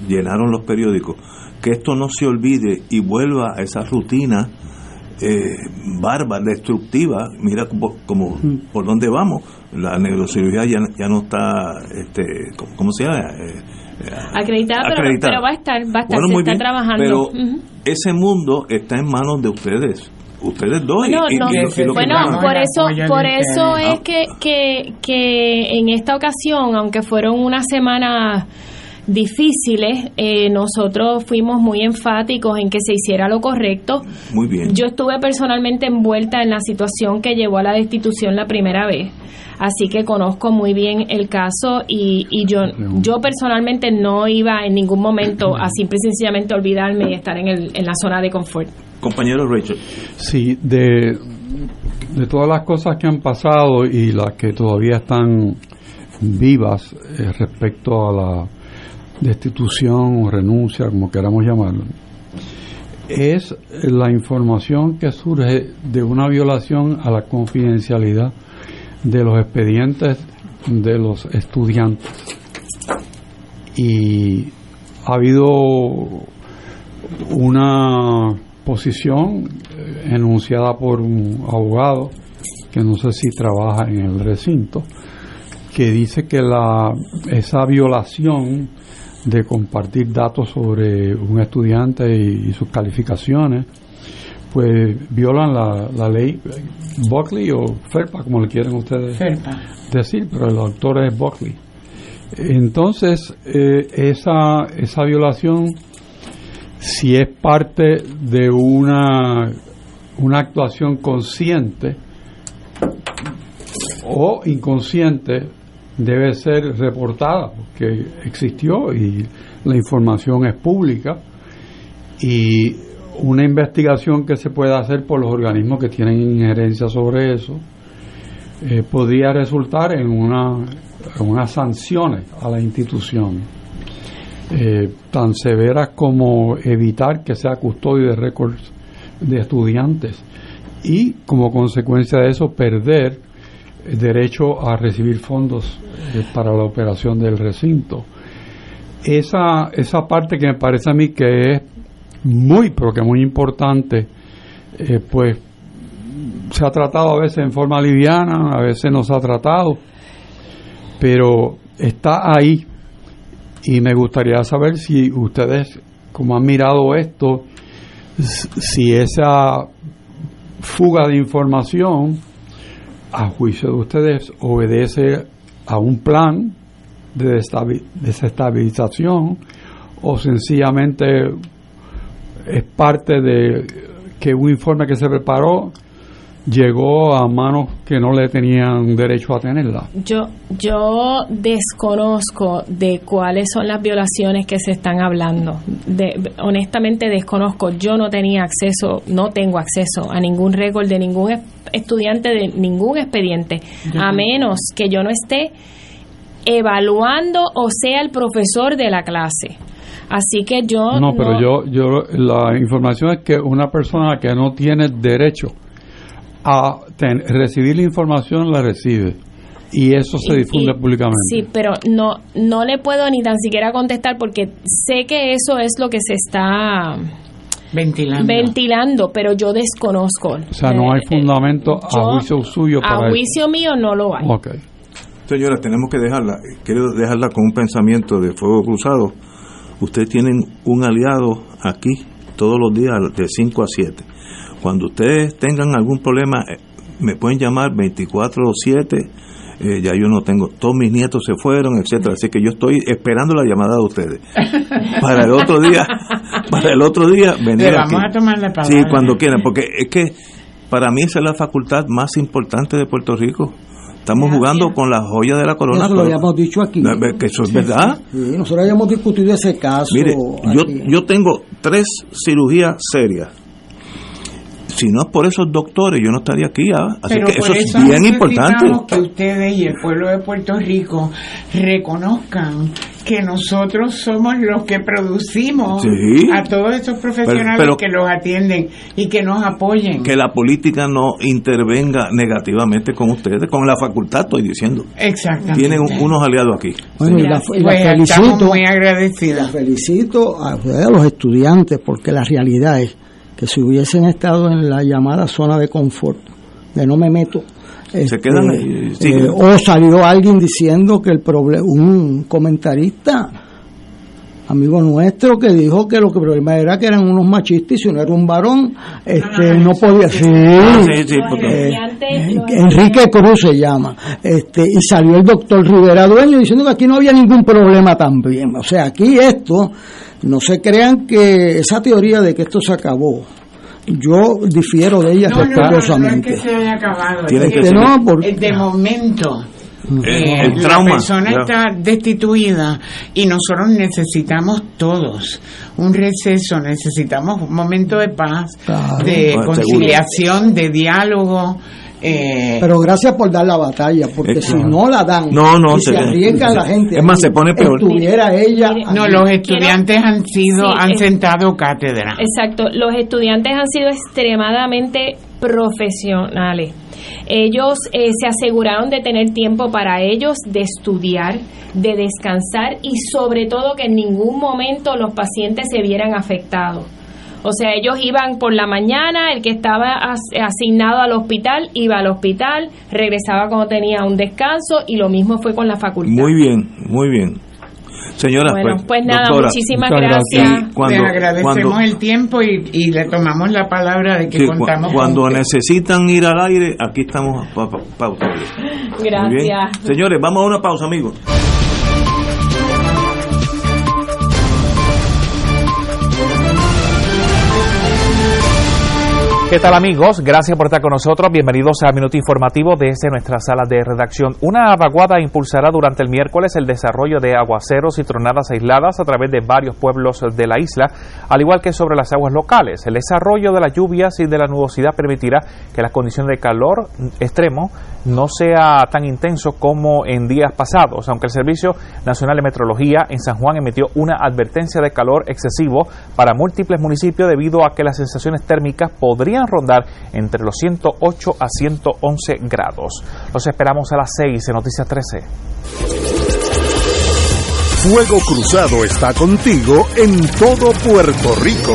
llenaron los periódicos, que esto no se olvide y vuelva a esa rutina eh, bárbara, destructiva. Mira como, mm. por dónde vamos. La neurocirugía ya, ya no está, este, ¿cómo se llama? Eh, acreditada, pero, va a estar, va a estar, se está trabajando. Pero ese mundo está en manos de ustedes ustedes dos bueno, por eso por eso es que, que, que en esta ocasión aunque fueron unas semanas difíciles, eh, nosotros fuimos muy enfáticos en que se hiciera lo correcto. Muy bien. Yo estuve personalmente envuelta en la situación que llevó a la destitución la primera vez, así que conozco muy bien el caso y, y yo, yo personalmente no iba en ningún momento a simple y sencillamente olvidarme y estar en, el, en la zona de confort. Compañero Rachel. Sí, de, de todas las cosas que han pasado y las que todavía están vivas eh, respecto a la destitución o renuncia, como queramos llamarlo, es la información que surge de una violación a la confidencialidad de los expedientes de los estudiantes. Y ha habido una posición eh, enunciada por un abogado que no sé si trabaja en el recinto, que dice que la, esa violación de compartir datos sobre un estudiante y, sus calificaciones, pues violan la, ley Buckley o FERPA, como le quieren ustedes decir, pero el autor es Buckley. Entonces, eh, esa, esa violación, si es parte de una, una actuación consciente o inconsciente, debe ser reportada porque existió y la información es pública y una investigación que se pueda hacer por los organismos que tienen injerencia sobre eso eh, podría resultar en, una, unas sanciones a la institución eh, tan severas como evitar que sea custodio de récords de estudiantes y como consecuencia de eso perder derecho a recibir fondos eh, para la operación del recinto. Esa, esa parte que me parece a mí que es muy, pero que muy importante, eh, pues se ha tratado a veces en forma liviana, a veces no se ha tratado, pero está ahí y me gustaría saber si ustedes, como han mirado esto, si esa fuga de información, a juicio de ustedes, obedece a un plan de desestabilización o sencillamente es parte de que un informe que se preparó llegó a manos que no le tenían derecho a tenerla. Yo yo desconozco de cuáles son las violaciones que se están hablando. De, honestamente desconozco. Yo no tenía acceso, no tengo acceso a ningún récord de ningún estudiante de ningún expediente, a menos que yo no esté evaluando o sea el profesor de la clase. Así que yo... No, pero yo, yo, la información es que una persona que no tiene derecho a recibir la información la recibe y eso se difunde públicamente. Sí, pero no no le puedo ni tan siquiera contestar porque sé que eso es lo que se está ventilando. ventilando, pero yo desconozco. O sea, no hay eh, fundamento a juicio suyo para A juicio mío no lo hay. Okay. Señora, tenemos que dejarla. Quiero dejarla con un pensamiento de fuego cruzado. Ustedes tienen un aliado aquí todos los días de 5 a 7. Cuando ustedes tengan algún problema, eh, me pueden llamar 24-7. Eh, ya yo no tengo, todos mis nietos se fueron, etcétera, así que yo estoy esperando la llamada de ustedes. Para el otro día, para el otro día venir vamos a tomar la palabra. Sí, cuando quieran, porque es que para mí esa es la facultad más importante de Puerto Rico. Estamos jugando con la joya de la corona. Eso lo habíamos dicho aquí. Que eso es verdad. Sí, nosotros habíamos discutido ese caso. Mire, yo, yo tengo tres cirugías serias si no es por esos doctores, yo no estaría aquí. ¿ah? Así que eso, es bien importante. que ustedes y el pueblo de Puerto Rico reconozcan que nosotros somos los que producimos a todos esos profesionales que los atienden y que nos apoyen. Que la política no intervenga negativamente con ustedes, con la facultad, estoy diciendo. Exactamente. Tienen unos aliados aquí. Bueno, y la, pues felicito, muy agradecida. felicito a, a los estudiantes porque la realidad es que si hubiesen estado en la llamada zona de confort, de no me meto, se este, quedan ahí, eh, o salió alguien diciendo que el problema, un comentarista amigo nuestro, que dijo que lo que problema era que eran unos machistas y si no era un varón, este, no podía. Ah, sí, sí, porque- Eh, Enrique Cruz se llama. Este, y salió el doctor Rivera Dueño diciendo que aquí no había ningún problema también. O sea, aquí esto, no se crean que esa teoría de que esto se acabó, yo difiero de ella No, no, no, no, es respetuosamente. que se haya acabado. Tiene es que que seguir. no, porque- eh, de momento Eh, el la trauma. persona ya. está destituida y nosotros necesitamos todos un receso, necesitamos un momento de paz, Claro. de conciliación, de diálogo. Eh, Pero gracias por dar la batalla, porque Eh, si no la dan No, no, y se, se- arriesga la gente, es más, se pone peor. estuviera ella. no, los estudiantes han sido, Sí, han es- sentado cátedra. Exacto, los estudiantes han sido extremadamente profesionales. Ellos eh, se aseguraron de tener tiempo para ellos, de estudiar, de descansar y sobre todo que en ningún momento los pacientes se vieran afectados. O sea, ellos iban por la mañana, el que estaba as- asignado al hospital iba al hospital, regresaba cuando tenía un descanso y lo mismo fue con la facultad. Muy bien, muy bien. Señora, bueno, pues, nada, doctora, muchísimas muchas gracias. cuando- Les agradecemos cuando- el tiempo y, y le tomamos la palabra de que sí, contamos cuando con necesitan ir al aire, aquí estamos pa, pa-. Gracias. Señores, vamos a una pausa, amigos. ¿Qué tal amigos? Gracias por estar con nosotros. Bienvenidos a Minuto Informativo desde nuestra sala de redacción. Una vaguada impulsará durante el miércoles el desarrollo de aguaceros y tronadas aisladas a través de varios pueblos de la isla, al igual que sobre las aguas locales. El desarrollo de las lluvias y de la nubosidad permitirá que las condiciones de calor extremo no sea tan intenso como en días pasados, aunque el Servicio Nacional de Meteorología en San Juan emitió una advertencia de calor excesivo para múltiples municipios debido a que las sensaciones térmicas podrían rondar entre los 108 a 111 grados. Los esperamos a las 6 en Noticias 13. Fuego Cruzado está contigo en todo Puerto Rico.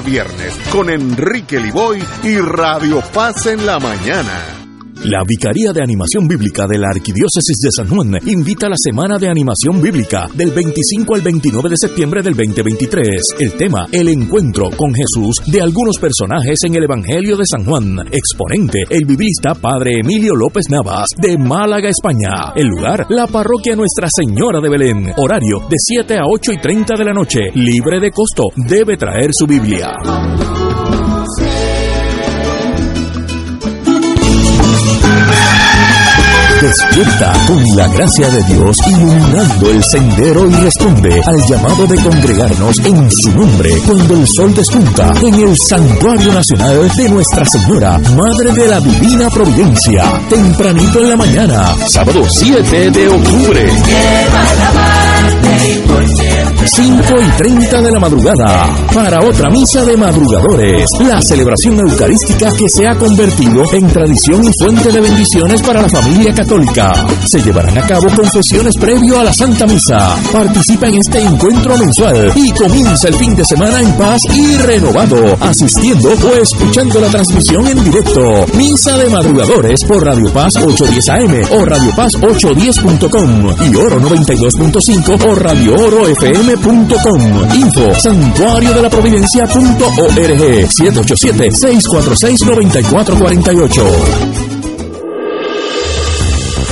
viernes con Enrique Liboy y Radio Paz en la mañana. La Vicaría de Animación Bíblica de la Arquidiócesis de San Juan invita a la Semana de Animación Bíblica del 25 al 29 de septiembre del 2023. El tema, el encuentro con Jesús de algunos personajes en el Evangelio de San Juan. Exponente, el biblista Padre Emilio López Navas de Málaga, España. El lugar, la parroquia Nuestra Señora de Belén. Horario de 7 a 8 y 30 de la noche. Libre de costo. Debe traer su Biblia. Despierta con la gracia de Dios iluminando el sendero y responde al llamado de congregarnos en su nombre cuando el sol despunta en el Santuario Nacional de Nuestra Señora, Madre de la Divina Providencia, tempranito en la mañana, sábado 7 de octubre. Lleva la paz 5 y 30 de la madrugada para otra misa de madrugadores, la celebración eucarística que se ha convertido en tradición y fuente de bendiciones para la familia católica. Se llevarán a cabo confesiones previo a la Santa Misa. Participa en este encuentro mensual y comienza el fin de semana en paz y renovado, asistiendo o escuchando la transmisión en directo. Misa de madrugadores por Radio Paz 810 AM o Radio Paz 810.com y Oro 92.5 o Radio Oro FM.com. Info santuario de la providencia.org 787 646 9448.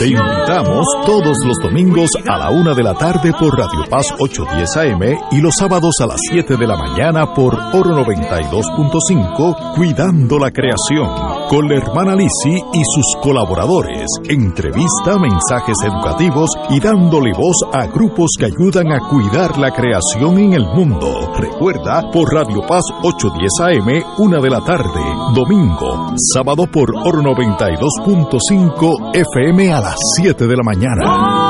creación. Estamos todos los domingos a la una de la tarde por Radio Paz 810 AM y los sábados a las 7 de la mañana por Oro 92.5 Cuidando la Creación con la hermana Lisi y sus colaboradores. Entrevista, mensajes educativos y dándole voz a grupos que ayudan a cuidar la creación en el mundo. Recuerda por Radio Paz 810 AM, una de la tarde, domingo, sábado por Oro 92.5 FM a las 7 de la mañana.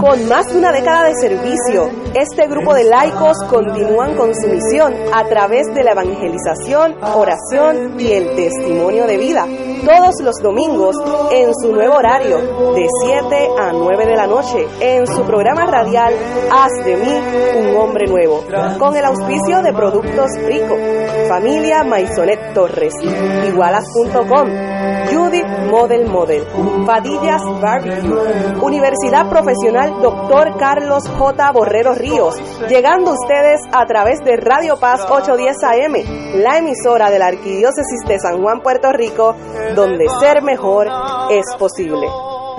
Con más de una década de servicio, este grupo de laicos continúan con su misión a través de la evangelización, oración y el testimonio de vida, todos los domingos en su nuevo horario, de 7 a 9 de la noche, en su programa radial Haz de mí un hombre nuevo, con el auspicio de Productos Rico, Familia Maisonet Torres, Igualas.com, Judith Model Model, Padillas Barbecue, Universidad Profesional Dr. Carlos J. Borrero Ríos, llegando ustedes a través de Radio Paz 810 AM, la emisora de la Arquidiócesis de San Juan, Puerto Rico, donde ser mejor es posible.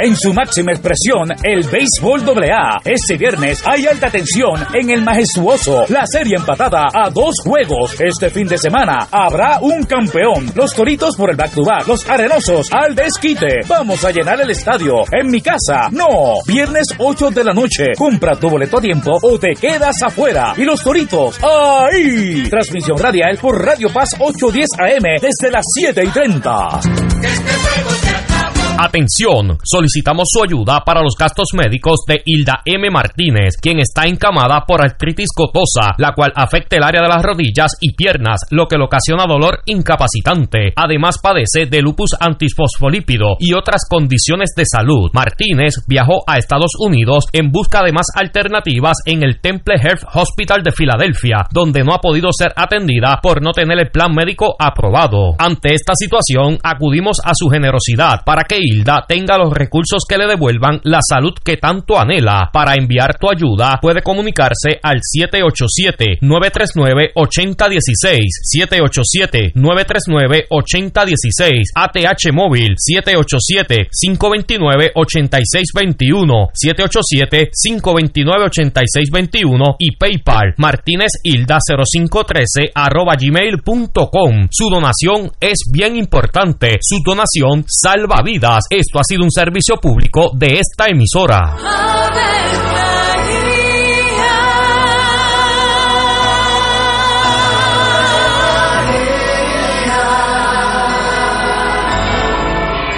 En su máxima expresión, el béisbol AA. Este viernes hay alta tensión en el majestuoso. La serie empatada a dos juegos. Este fin de semana habrá un campeón. Los toritos por el back to back. Los arenosos al desquite. Vamos a llenar el estadio. En mi casa. No. Viernes 8 de la noche. Compra tu boleto a tiempo o te quedas afuera. Y los toritos. ¡Ahí! Transmisión radial por Radio Paz 810 AM desde las 7 y 30. Atención, solicitamos su ayuda para los gastos médicos de Hilda M. Martínez, quien está encamada por artritis gotosa, la cual afecta el área de las rodillas y piernas, lo que le ocasiona dolor incapacitante. Además padece de lupus antifosfolípido y otras condiciones de salud. Martínez viajó a Estados Unidos en busca de más alternativas en el Temple Health Hospital de Filadelfia, donde no ha podido ser atendida por no tener el plan médico aprobado. Ante esta situación, acudimos a su generosidad para que Hilda tenga los recursos que le devuelvan la salud que tanto anhela. Para enviar tu ayuda, puede comunicarse al 787-939-8016, 787-939-8016, ATH móvil 787-529-8621, 787-529-8621 y PayPal Martínez Hilda 0513 arroba gmail.com. Su donación es bien importante. Su donación salva vidas. Esto ha sido un servicio público de esta emisora.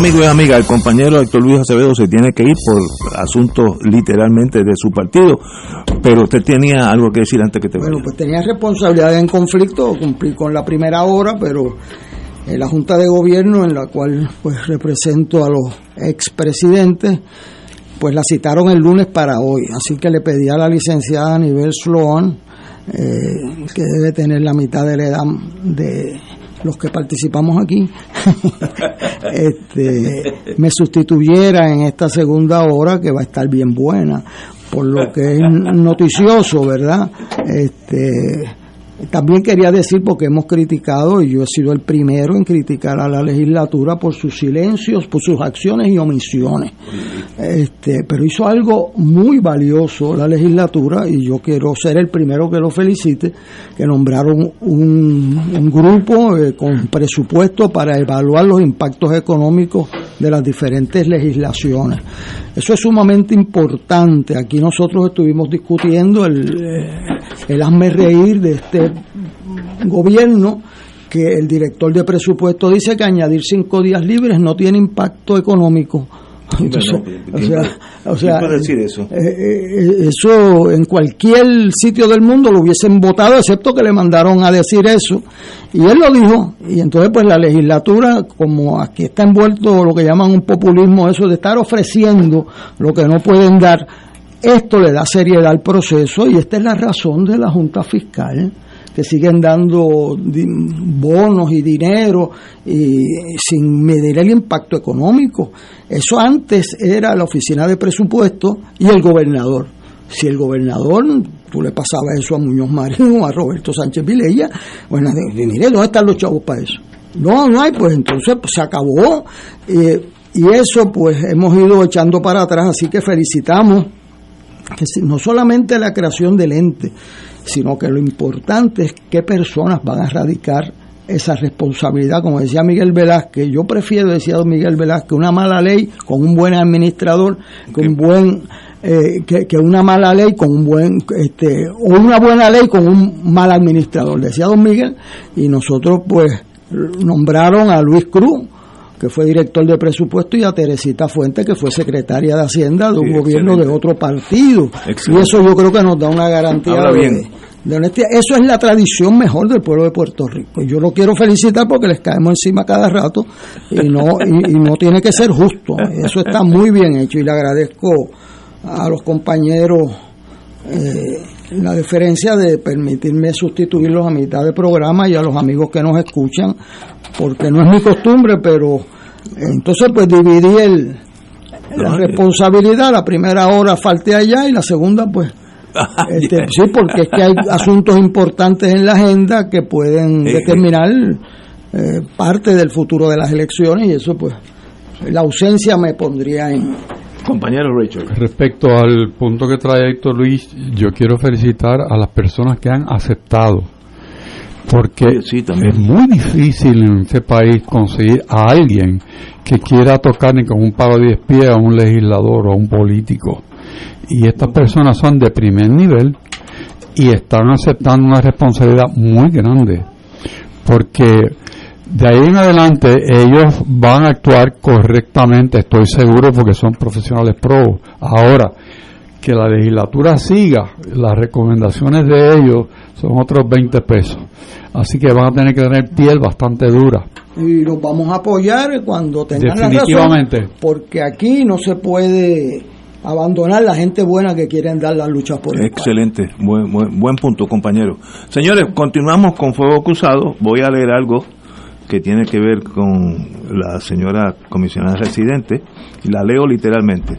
amigos y amigas. El compañero Héctor Luis Acevedo se tiene que ir por asuntos literalmente de su partido, pero usted tenía algo que decir antes que te Bueno, vaya. pues tenía responsabilidad en conflicto, cumplí con la primera hora, pero en la Junta de Gobierno, en la cual pues represento a los expresidentes, pues la citaron el lunes para hoy. Así que le pedí a la licenciada Nivel Sloan, eh, que debe tener la mitad de la edad de los que participamos aquí, este, me sustituyera en esta segunda hora que va a estar bien buena, por lo que es noticioso, ¿verdad? Este, también quería decir, porque hemos criticado, y yo he sido el primero en criticar a la legislatura por sus silencios, por sus acciones y omisiones. Este, pero hizo algo muy valioso la legislatura y yo quiero ser el primero que lo felicite, que nombraron un, grupo eh, con presupuesto para evaluar los impactos económicos de las diferentes legislaciones. Eso es sumamente importante. Aquí nosotros estuvimos discutiendo el, eh, el hazme reír de este gobierno que el director de presupuesto dice que añadir cinco días libres no tiene impacto económico. Entonces, o sea, o sea, ¿Quién puede decir eso? eh, eh, eso en cualquier sitio del mundo lo hubiesen votado, excepto que le mandaron a decir eso. Y él lo dijo. Y entonces, pues la legislatura, como aquí está envuelto lo que llaman un populismo, eso de estar ofreciendo lo que no pueden dar, esto le da seriedad al proceso y esta es la razón de la Junta Fiscal que siguen dando bonos y dinero y sin medir el impacto económico. Eso antes era la oficina de presupuesto y el gobernador. Si el gobernador, tú le pasabas eso a Muñoz Marín o a Roberto Sánchez Vilella, bueno, mire, ¿dónde están los chavos para eso? No, no hay, pues entonces pues, se acabó. y eso pues hemos ido echando para atrás, así que felicitamos que no solamente la creación del ente, sino que lo importante es qué personas van a radicar esa responsabilidad, como decía Miguel Velázquez, yo prefiero, decía don Miguel Velázquez, una mala ley con un buen administrador, con un buen eh, que, una mala ley con un buen este o una buena ley con un mal administrador, decía don Miguel, y nosotros pues nombraron a Luis Cruz que fue director de presupuesto, y a Teresita Fuente, que fue secretaria de Hacienda de un gobierno de otro partido. Y eso yo creo que nos da una garantía de, honestidad. Eso es la tradición mejor del pueblo de Puerto Rico. Yo lo quiero felicitar porque les caemos encima cada rato y no, y, no tiene que ser justo. Eso está muy bien hecho y le agradezco a los compañeros. Eh, la diferencia de permitirme sustituirlos a mitad de programa y a los amigos que nos escuchan, porque no es mi costumbre, pero entonces pues dividí el, la responsabilidad, la primera hora falté allá y la segunda pues este, sí, porque es que hay asuntos importantes en la agenda que pueden determinar eh, parte del futuro de las elecciones y eso pues la ausencia me pondría en, Compañero Rachel. Respecto al punto que trae Héctor Luis, yo quiero felicitar a las personas que han aceptado, porque es muy difícil en este país conseguir a alguien que quiera tocar ni con un palo de 10 pies a un legislador o a un político. Y estas personas son de primer nivel y están aceptando una responsabilidad muy grande, porque de ahí en adelante ellos van a actuar correctamente, estoy seguro, porque son profesionales pro. Ahora, que la legislatura siga las recomendaciones de ellos son otros 20 pesos. Así que van a tener que tener piel bastante dura. Y los vamos a apoyar cuando tengan Definitivamente. la razón, porque aquí no se puede abandonar la gente buena que quieren dar la lucha por el Excelente, buen, buen, buen punto, compañero. Señores, continuamos con Fuego Cruzado. Voy a leer algo que tiene que ver con la señora comisionada residente, y la leo literalmente.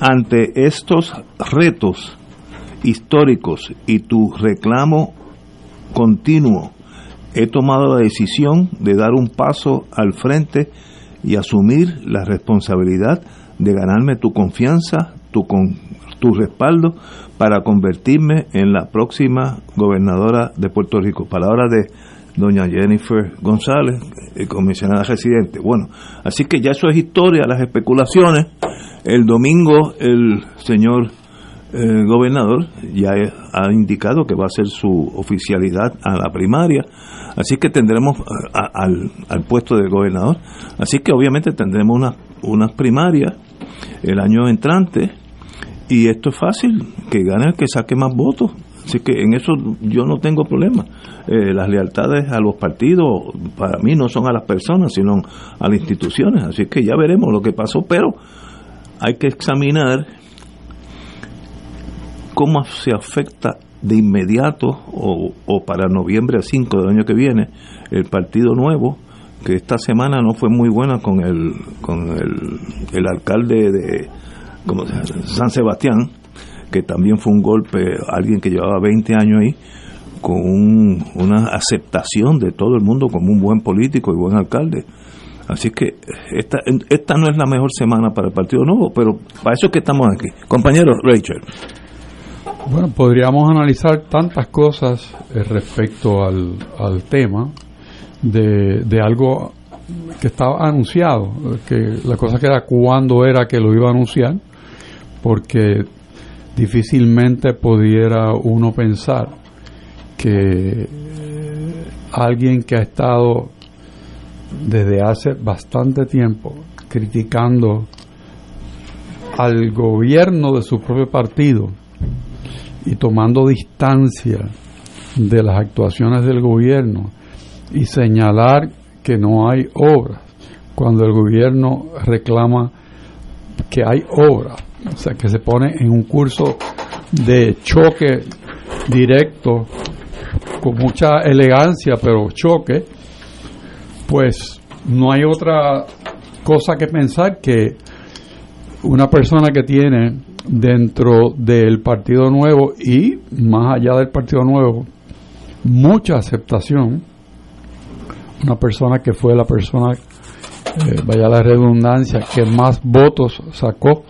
Ante estos retos históricos y tu reclamo continuo, he tomado la decisión de dar un paso al frente y asumir la responsabilidad de ganarme tu confianza, tu, con, tu respaldo para convertirme en la próxima gobernadora de Puerto Rico. Palabra de doña Jennifer González, eh, comisionada residente. Bueno, así que ya eso es historia, las especulaciones. El domingo el señor eh, gobernador ya ha indicado que va a ser su oficialidad a la primaria, así que tendremos eh, al, al, puesto de gobernador. Así que obviamente tendremos unas unas primarias el año entrante y esto es fácil, que gane el que saque más votos. Así que en eso yo no tengo problema. Eh, las lealtades a los partidos para mí no son a las personas, sino a las instituciones. Así que ya veremos lo que pasó, pero hay que examinar cómo se afecta de inmediato o, para noviembre a 5 del año que viene el Partido Nuevo, que esta semana no fue muy buena con el, con el, el alcalde de San Sebastián, que también fue un golpe, alguien que llevaba 20 años ahí, con una aceptación de todo el mundo como un buen político y buen alcalde. Así que esta, esta no es la mejor semana para el Partido Nuevo, pero para eso es que estamos aquí. Compañero Rachel. Bueno, podríamos analizar tantas cosas eh, respecto al, al tema de, de algo que estaba anunciado, que la cosa que era cuándo era que lo iba a anunciar, porque difícilmente pudiera uno pensar que alguien que ha estado desde hace bastante tiempo criticando al gobierno de su propio partido y tomando distancia de las actuaciones del gobierno y señalar que no hay obras cuando el gobierno reclama que hay obra, o sea, que se pone en un curso de choque directo, con mucha elegancia, pero choque, pues no hay otra cosa que pensar que una persona que tiene dentro del Partido Nuevo y más allá del Partido Nuevo mucha aceptación, una persona que fue la persona, eh, vaya la redundancia, que más votos sacó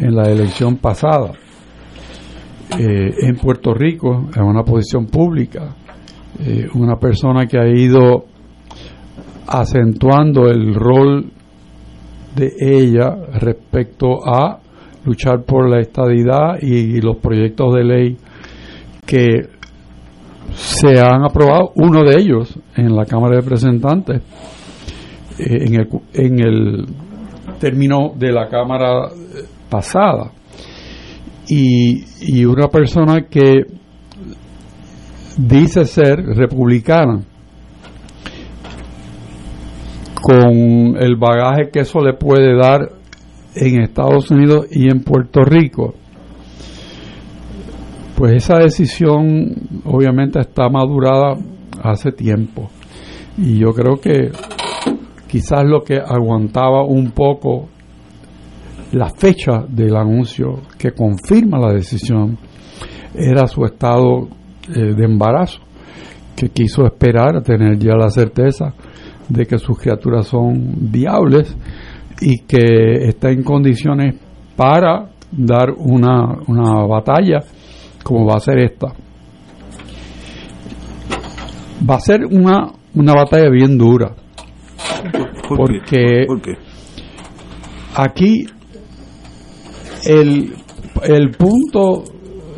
en la elección pasada. Eh, en Puerto Rico, en una posición pública, eh, una persona que ha ido acentuando el rol de ella respecto a luchar por la estadidad y, los proyectos de ley que se han aprobado, uno de ellos en la Cámara de Representantes, eh, en, el, en el término de la Cámara pasada. Y, y una persona que dice ser republicana, con el bagaje que eso le puede dar en Estados Unidos y en Puerto Rico, pues esa decisión obviamente está madurada hace tiempo. Y yo creo que quizás lo que aguantaba un poco la fecha del anuncio que confirma la decisión era su estado eh, de embarazo, que quiso esperar a tener ya la certeza de que sus criaturas son viables y que está en condiciones para dar una, una batalla como va a ser esta. Va a ser una, una batalla bien dura. porque aquí el, el punto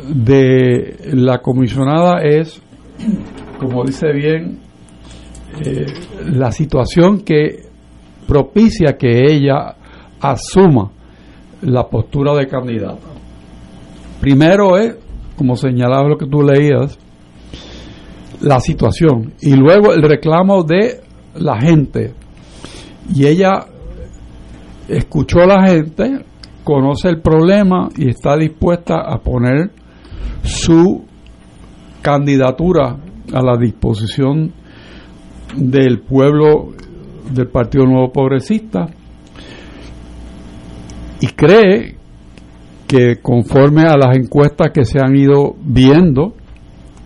de la comisionada es, como dice bien, eh, la situación que propicia que ella asuma la postura de candidata. Primero es, como señalaba lo que tú leías, la situación y luego el reclamo de la gente. Y ella escuchó a la gente, conoce el problema y está dispuesta a poner su candidatura a la disposición del pueblo del Partido Nuevo Progresista y cree que conforme a las encuestas que se han ido viendo,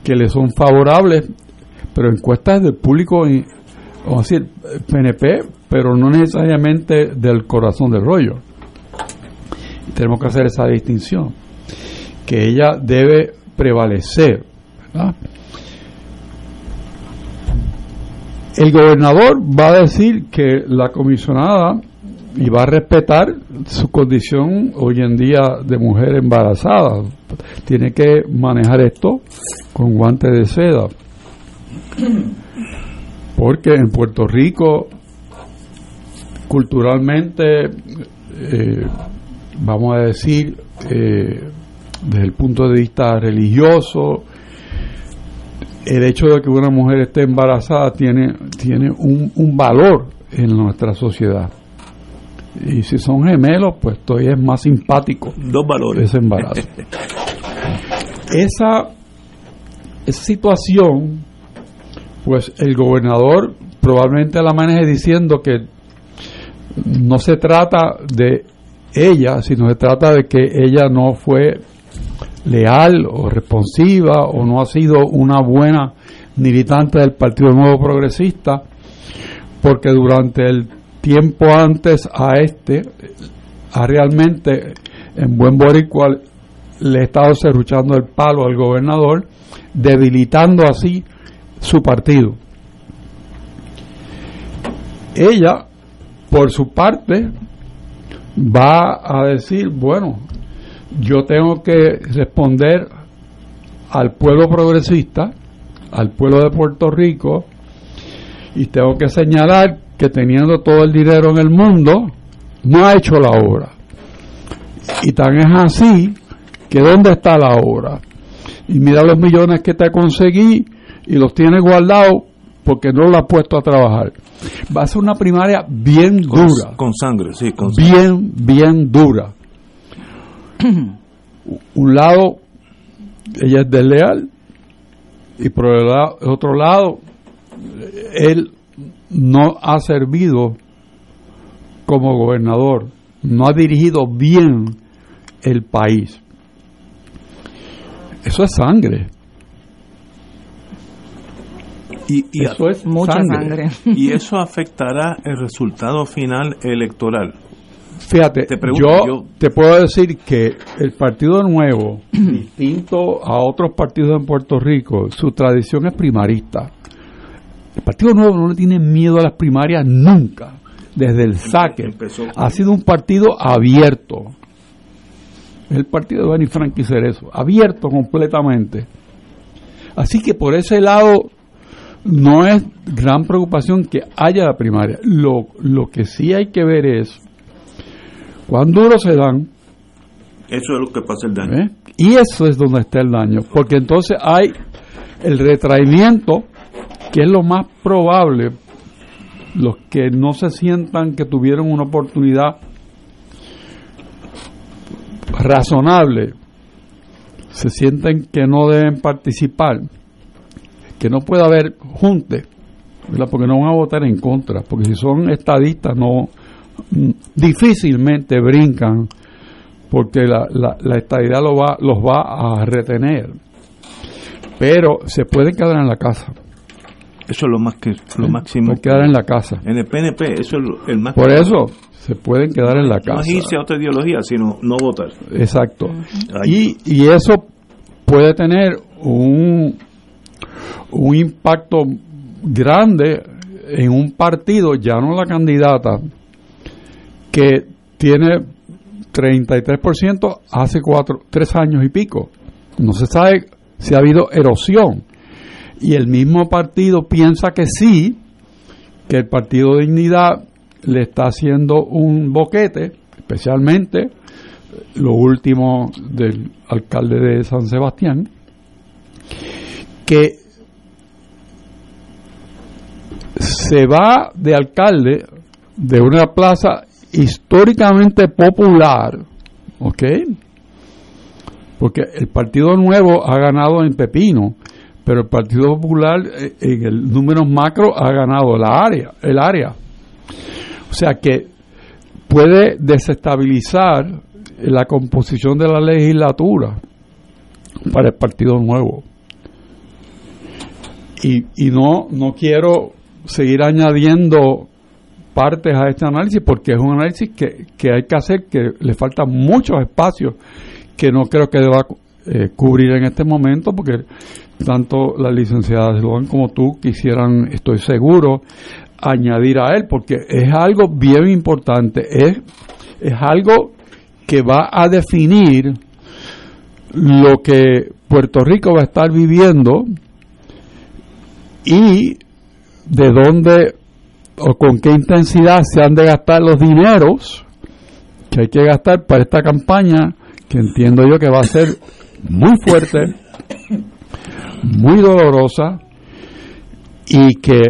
que le son favorables, pero encuestas del público, o decir, PNP, pero no necesariamente del corazón del rollo. Tenemos que hacer esa distinción, que ella debe prevalecer. El gobernador va a decir que la comisionada y va a respetar su condición hoy en día de mujer embarazada. Tiene que manejar esto con guantes de seda. Porque en Puerto Rico, culturalmente, eh, vamos a decir, eh, desde el punto de vista religioso, el hecho de que una mujer esté embarazada tiene, tiene un, un valor en nuestra sociedad. Y si son gemelos, pues todavía es más simpático. Dos valores. Ese embarazo. esa, esa situación, pues el gobernador probablemente la maneje diciendo que no se trata de ella, sino se trata de que ella no fue leal o responsiva o no ha sido una buena militante del Partido Nuevo Progresista, porque durante el tiempo antes a este, ha realmente en buen boricua le ha estado cerruchando el palo al gobernador, debilitando así su partido. Ella, por su parte, va a decir, bueno, yo tengo que responder al pueblo progresista, al pueblo de Puerto Rico, y tengo que señalar que teniendo todo el dinero en el mundo, no ha hecho la obra. Y tan es así que ¿dónde está la obra? Y mira los millones que te conseguí y los tienes guardados porque no lo ha puesto a trabajar. Va a ser una primaria bien dura. Con sangre, sí, con sangre. Bien, bien dura. Un lado, ella es desleal, y por el otro lado, él no ha servido como gobernador, no ha dirigido bien el país. Eso es sangre. Y, eso es mucha sangre. Y eso afectará el resultado final electoral. Fíjate, yo, te puedo decir que el Partido Nuevo, distinto a otros partidos en Puerto Rico, su tradición es primarista. El Partido Nuevo no le tiene miedo a las primarias nunca, desde el saque. Ha sido un partido abierto. el partido de Benny Frank Cerezo, abierto completamente. Así que por ese lado no es gran preocupación que haya la primaria. Lo, lo que sí hay que ver es cuán duro se dan. Eso es lo que pasa el daño. ¿Eh? Y eso es donde está el daño. Porque entonces hay el retraimiento, que es lo más probable. Los que no se sientan que tuvieron una oportunidad razonable, se sienten que no deben participar que no pueda haber junte, porque no van a votar en contra, porque si son estadistas no mm, difícilmente brincan porque la, la, estadidad lo va, los va a retener. Pero se pueden quedar en la casa. Eso es lo más que lo máximo. Quedar en la casa. En el PNP eso es el más. Por eso se pueden quedar en la casa. No irse a otra ideología, sino no votar. Exacto. Y, y eso puede tener un un impacto grande en un partido, ya no la candidata, que tiene 33% hace cuatro, tres años y pico. No se sabe si ha habido erosión. Y el mismo partido piensa que sí, que el Partido de Dignidad le está haciendo un boquete, especialmente lo último del alcalde de San Sebastián, que se va de alcalde de una plaza históricamente popular, ¿ok? Porque el Partido Nuevo ha ganado en Pepino, pero el Partido Popular eh, en el número macro ha ganado la área, el área. O sea que puede desestabilizar la composición de la legislatura para el Partido Nuevo. Y, y no, no quiero seguir añadiendo partes a este análisis porque es un análisis que, que hay que hacer, que le faltan muchos espacios que no creo que deba eh, cubrir en este momento porque tanto la licenciada Sloan como tú quisieran, estoy seguro, añadir a él porque es algo bien importante, es, es algo que va a definir lo que Puerto Rico va a estar viviendo y de dónde o con qué intensidad se han de gastar los dineros que hay que gastar para esta campaña, que entiendo yo que va a ser muy fuerte, muy dolorosa y que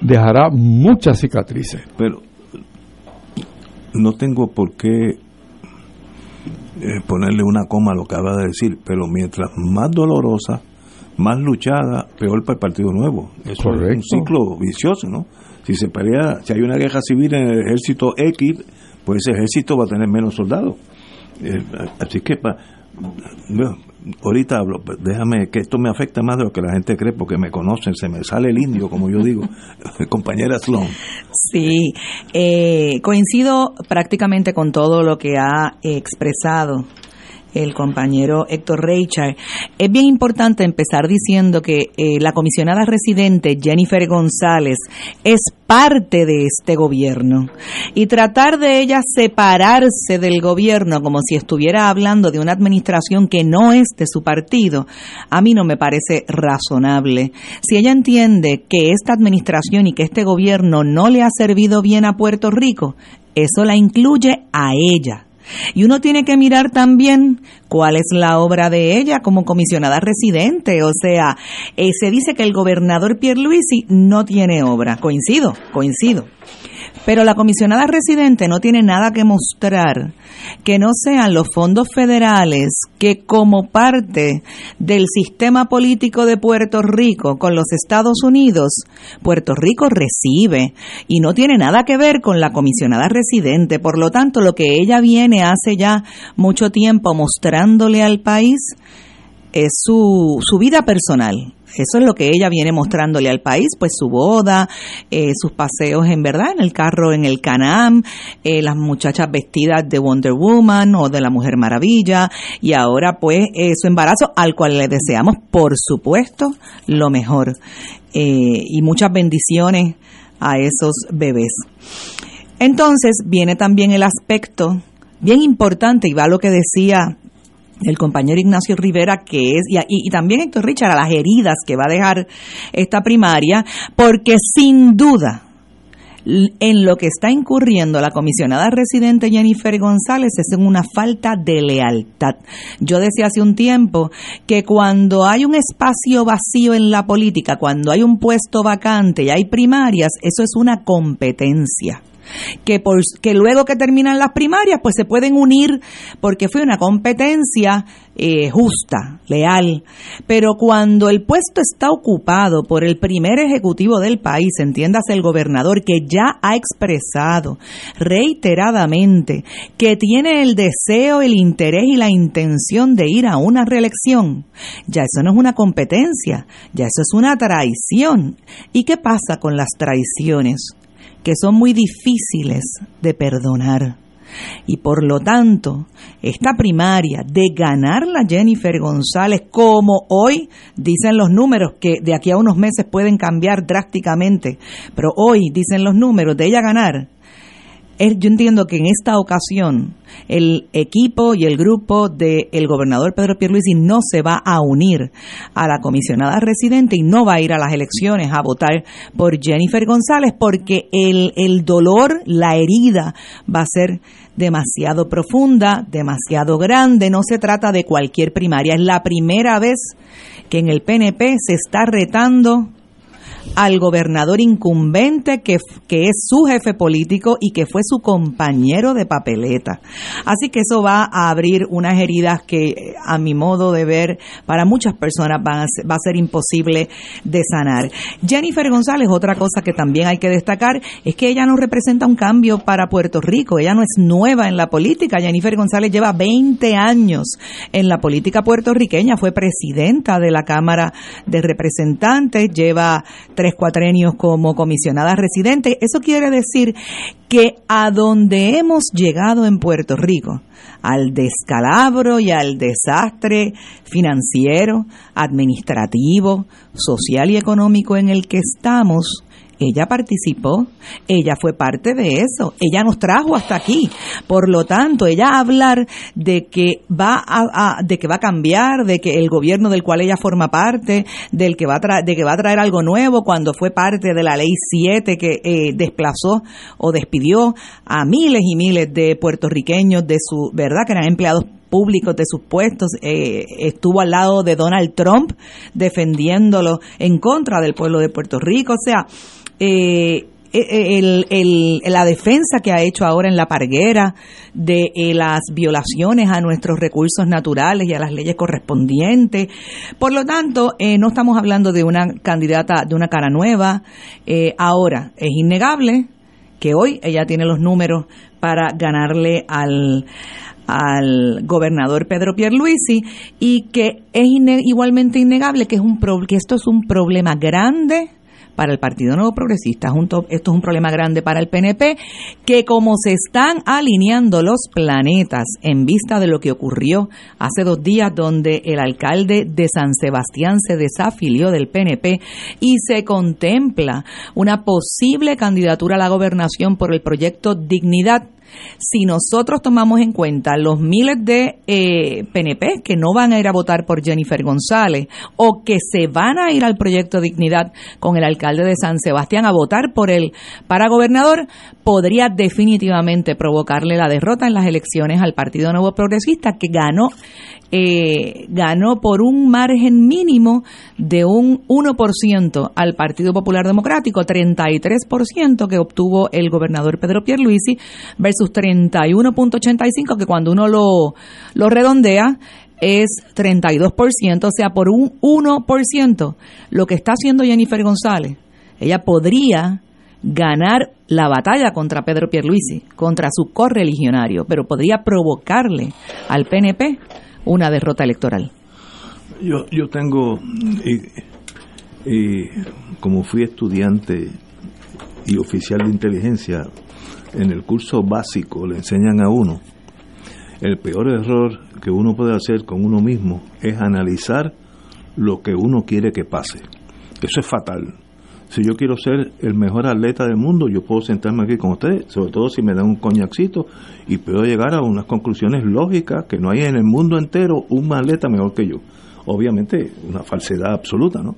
dejará muchas cicatrices. Pero no tengo por qué eh, ponerle una coma a lo que acaba de decir, pero mientras más dolorosa, más luchada, peor para el Partido Nuevo. Eso es un ciclo vicioso, ¿no? Si se pelea, si hay una guerra civil en el ejército X, pues ese ejército va a tener menos soldados. Eh, así que, pa, ahorita hablo, déjame que esto me afecta más de lo que la gente cree, porque me conocen, se me sale el indio, como yo digo, compañera Sloan. Sí, eh, coincido prácticamente con todo lo que ha expresado el compañero Héctor Reichard. Es bien importante empezar diciendo que eh, la comisionada residente Jennifer González es parte de este gobierno y tratar de ella separarse del gobierno como si estuviera hablando de una administración que no es de su partido, a mí no me parece razonable. Si ella entiende que esta administración y que este gobierno no le ha servido bien a Puerto Rico, eso la incluye a ella Y uno tiene que mirar también cuál es la obra de ella como comisionada residente. O sea, eh, se dice que el gobernador Pierluisi no tiene obra. Coincido, coincido. Pero la comisionada residente no tiene nada que mostrar que no sean los fondos federales que como parte del sistema político de Puerto Rico con los Estados Unidos, Puerto Rico recibe y no tiene nada que ver con la comisionada residente. Por lo tanto, lo que ella viene hace ya mucho tiempo mostrándole al país es su, su vida personal eso es lo que ella viene mostrándole al país, pues su boda, eh, sus paseos en verdad, en el carro en el Canam, eh, las muchachas vestidas de Wonder Woman o de la Mujer Maravilla, y ahora pues eh, su embarazo, al cual le deseamos, por supuesto, lo mejor. y muchas bendiciones a esos bebés. Entonces viene también el aspecto bien importante, y va lo que decía el compañero Ignacio Rivera, que es, y, y, también Héctor Richard, a las heridas que va a dejar esta primaria, porque sin duda en lo que está incurriendo la comisionada residente Jennifer González es en una falta de lealtad. Yo decía hace un tiempo que cuando hay un espacio vacío en la política, cuando hay un puesto vacante y hay primarias, eso es una competencia que, por, que luego que terminan las primarias, pues se pueden unir porque fue una competencia eh, justa, leal. Pero cuando el puesto está ocupado por el primer ejecutivo del país, entiéndase el gobernador, que ya ha expresado reiteradamente que tiene el deseo, el interés y la intención de ir a una reelección, ya eso no es una competencia, ya eso es una traición. ¿Y qué pasa con las traiciones? Que son muy difíciles de perdonar. Y por lo tanto, esta primaria de ganar la Jennifer González, como hoy dicen los números, que de aquí a unos meses pueden cambiar drásticamente, pero hoy dicen los números de ella ganar, yo entiendo que en esta ocasión el equipo y el grupo del gobernador Pedro Pierluisi no se va a unir a la comisionada residente y no va a ir a las elecciones a votar por Jennifer González porque el, el dolor, la herida va a ser demasiado profunda, demasiado grande. No se trata de cualquier primaria. Es la primera vez que en el PNP se está retando al gobernador incumbente que, que es su jefe político y que fue su compañero de papeleta. Así que eso va a abrir unas heridas que a mi modo de ver para muchas personas va a ser imposible de sanar. Jennifer González, otra cosa que también hay que destacar es que ella no representa un cambio para Puerto Rico, ella no es nueva en la política. Jennifer González lleva 20 años en la política puertorriqueña, fue presidenta de la Cámara de Representantes, lleva tres cuatrenios como comisionada residente. Eso quiere decir que a donde hemos llegado en Puerto Rico, al descalabro y al desastre financiero, administrativo, social y económico en el que estamos, ella participó, ella fue parte de eso, ella nos trajo hasta aquí. Por lo tanto, ella hablar de que va a, de que va a cambiar, de que el gobierno del cual ella forma parte, del que va a de que va a traer algo nuevo cuando fue parte de la ley 7 que eh, desplazó o despidió a miles y miles de puertorriqueños de su, ¿verdad? Que eran empleados públicos de sus puestos, eh, estuvo al lado de Donald Trump defendiéndolo en contra del pueblo de Puerto Rico, o sea, eh, eh, el, la defensa que ha hecho ahora en la parguera de eh, las violaciones a nuestros recursos naturales y a las leyes correspondientes. Por lo tanto, no estamos hablando de una candidata, de una cara nueva. ahora, es innegable que hoy ella tiene los números para ganarle al, al gobernador Pedro Pierluisi y que es igualmente innegable que es un que esto es un problema grande para el Partido Nuevo Progresista, junto, esto es un problema grande para el PNP, que como se están alineando los planetas en vista de lo que ocurrió hace dos días donde el alcalde de San Sebastián se desafilió del PNP y se contempla una posible candidatura a la gobernación por el proyecto Dignidad, si nosotros tomamos en cuenta los miles de eh, PNP que no van a ir a votar por Jennifer González o que se van a ir al proyecto Dignidad con el alcalde de San Sebastián a votar por él para gobernador, podría definitivamente provocarle la derrota en las elecciones al Partido Nuevo Progresista que ganó eh, ganó por un margen mínimo de un 1% al Partido Popular Democrático, 33% que obtuvo el gobernador Pedro Pierluisi versus 31.85 que cuando uno lo, lo redondea es 32%, o sea, por un 1%, lo que está haciendo Jennifer González, ella podría ganar la batalla contra Pedro Pierluisi, contra su correligionario, pero podría provocarle al PNP una derrota electoral. Yo, yo tengo, y, como fui estudiante y oficial de inteligencia, en el curso básico le enseñan a uno, el peor error que uno puede hacer con uno mismo es analizar lo que uno quiere que pase. Eso es fatal. Si yo quiero ser el mejor atleta del mundo, yo puedo sentarme aquí con ustedes, sobre todo si me dan un coñacito y puedo llegar a unas conclusiones lógicas que no hay en el mundo entero un atleta mejor que yo. Obviamente, una falsedad absoluta, ¿no?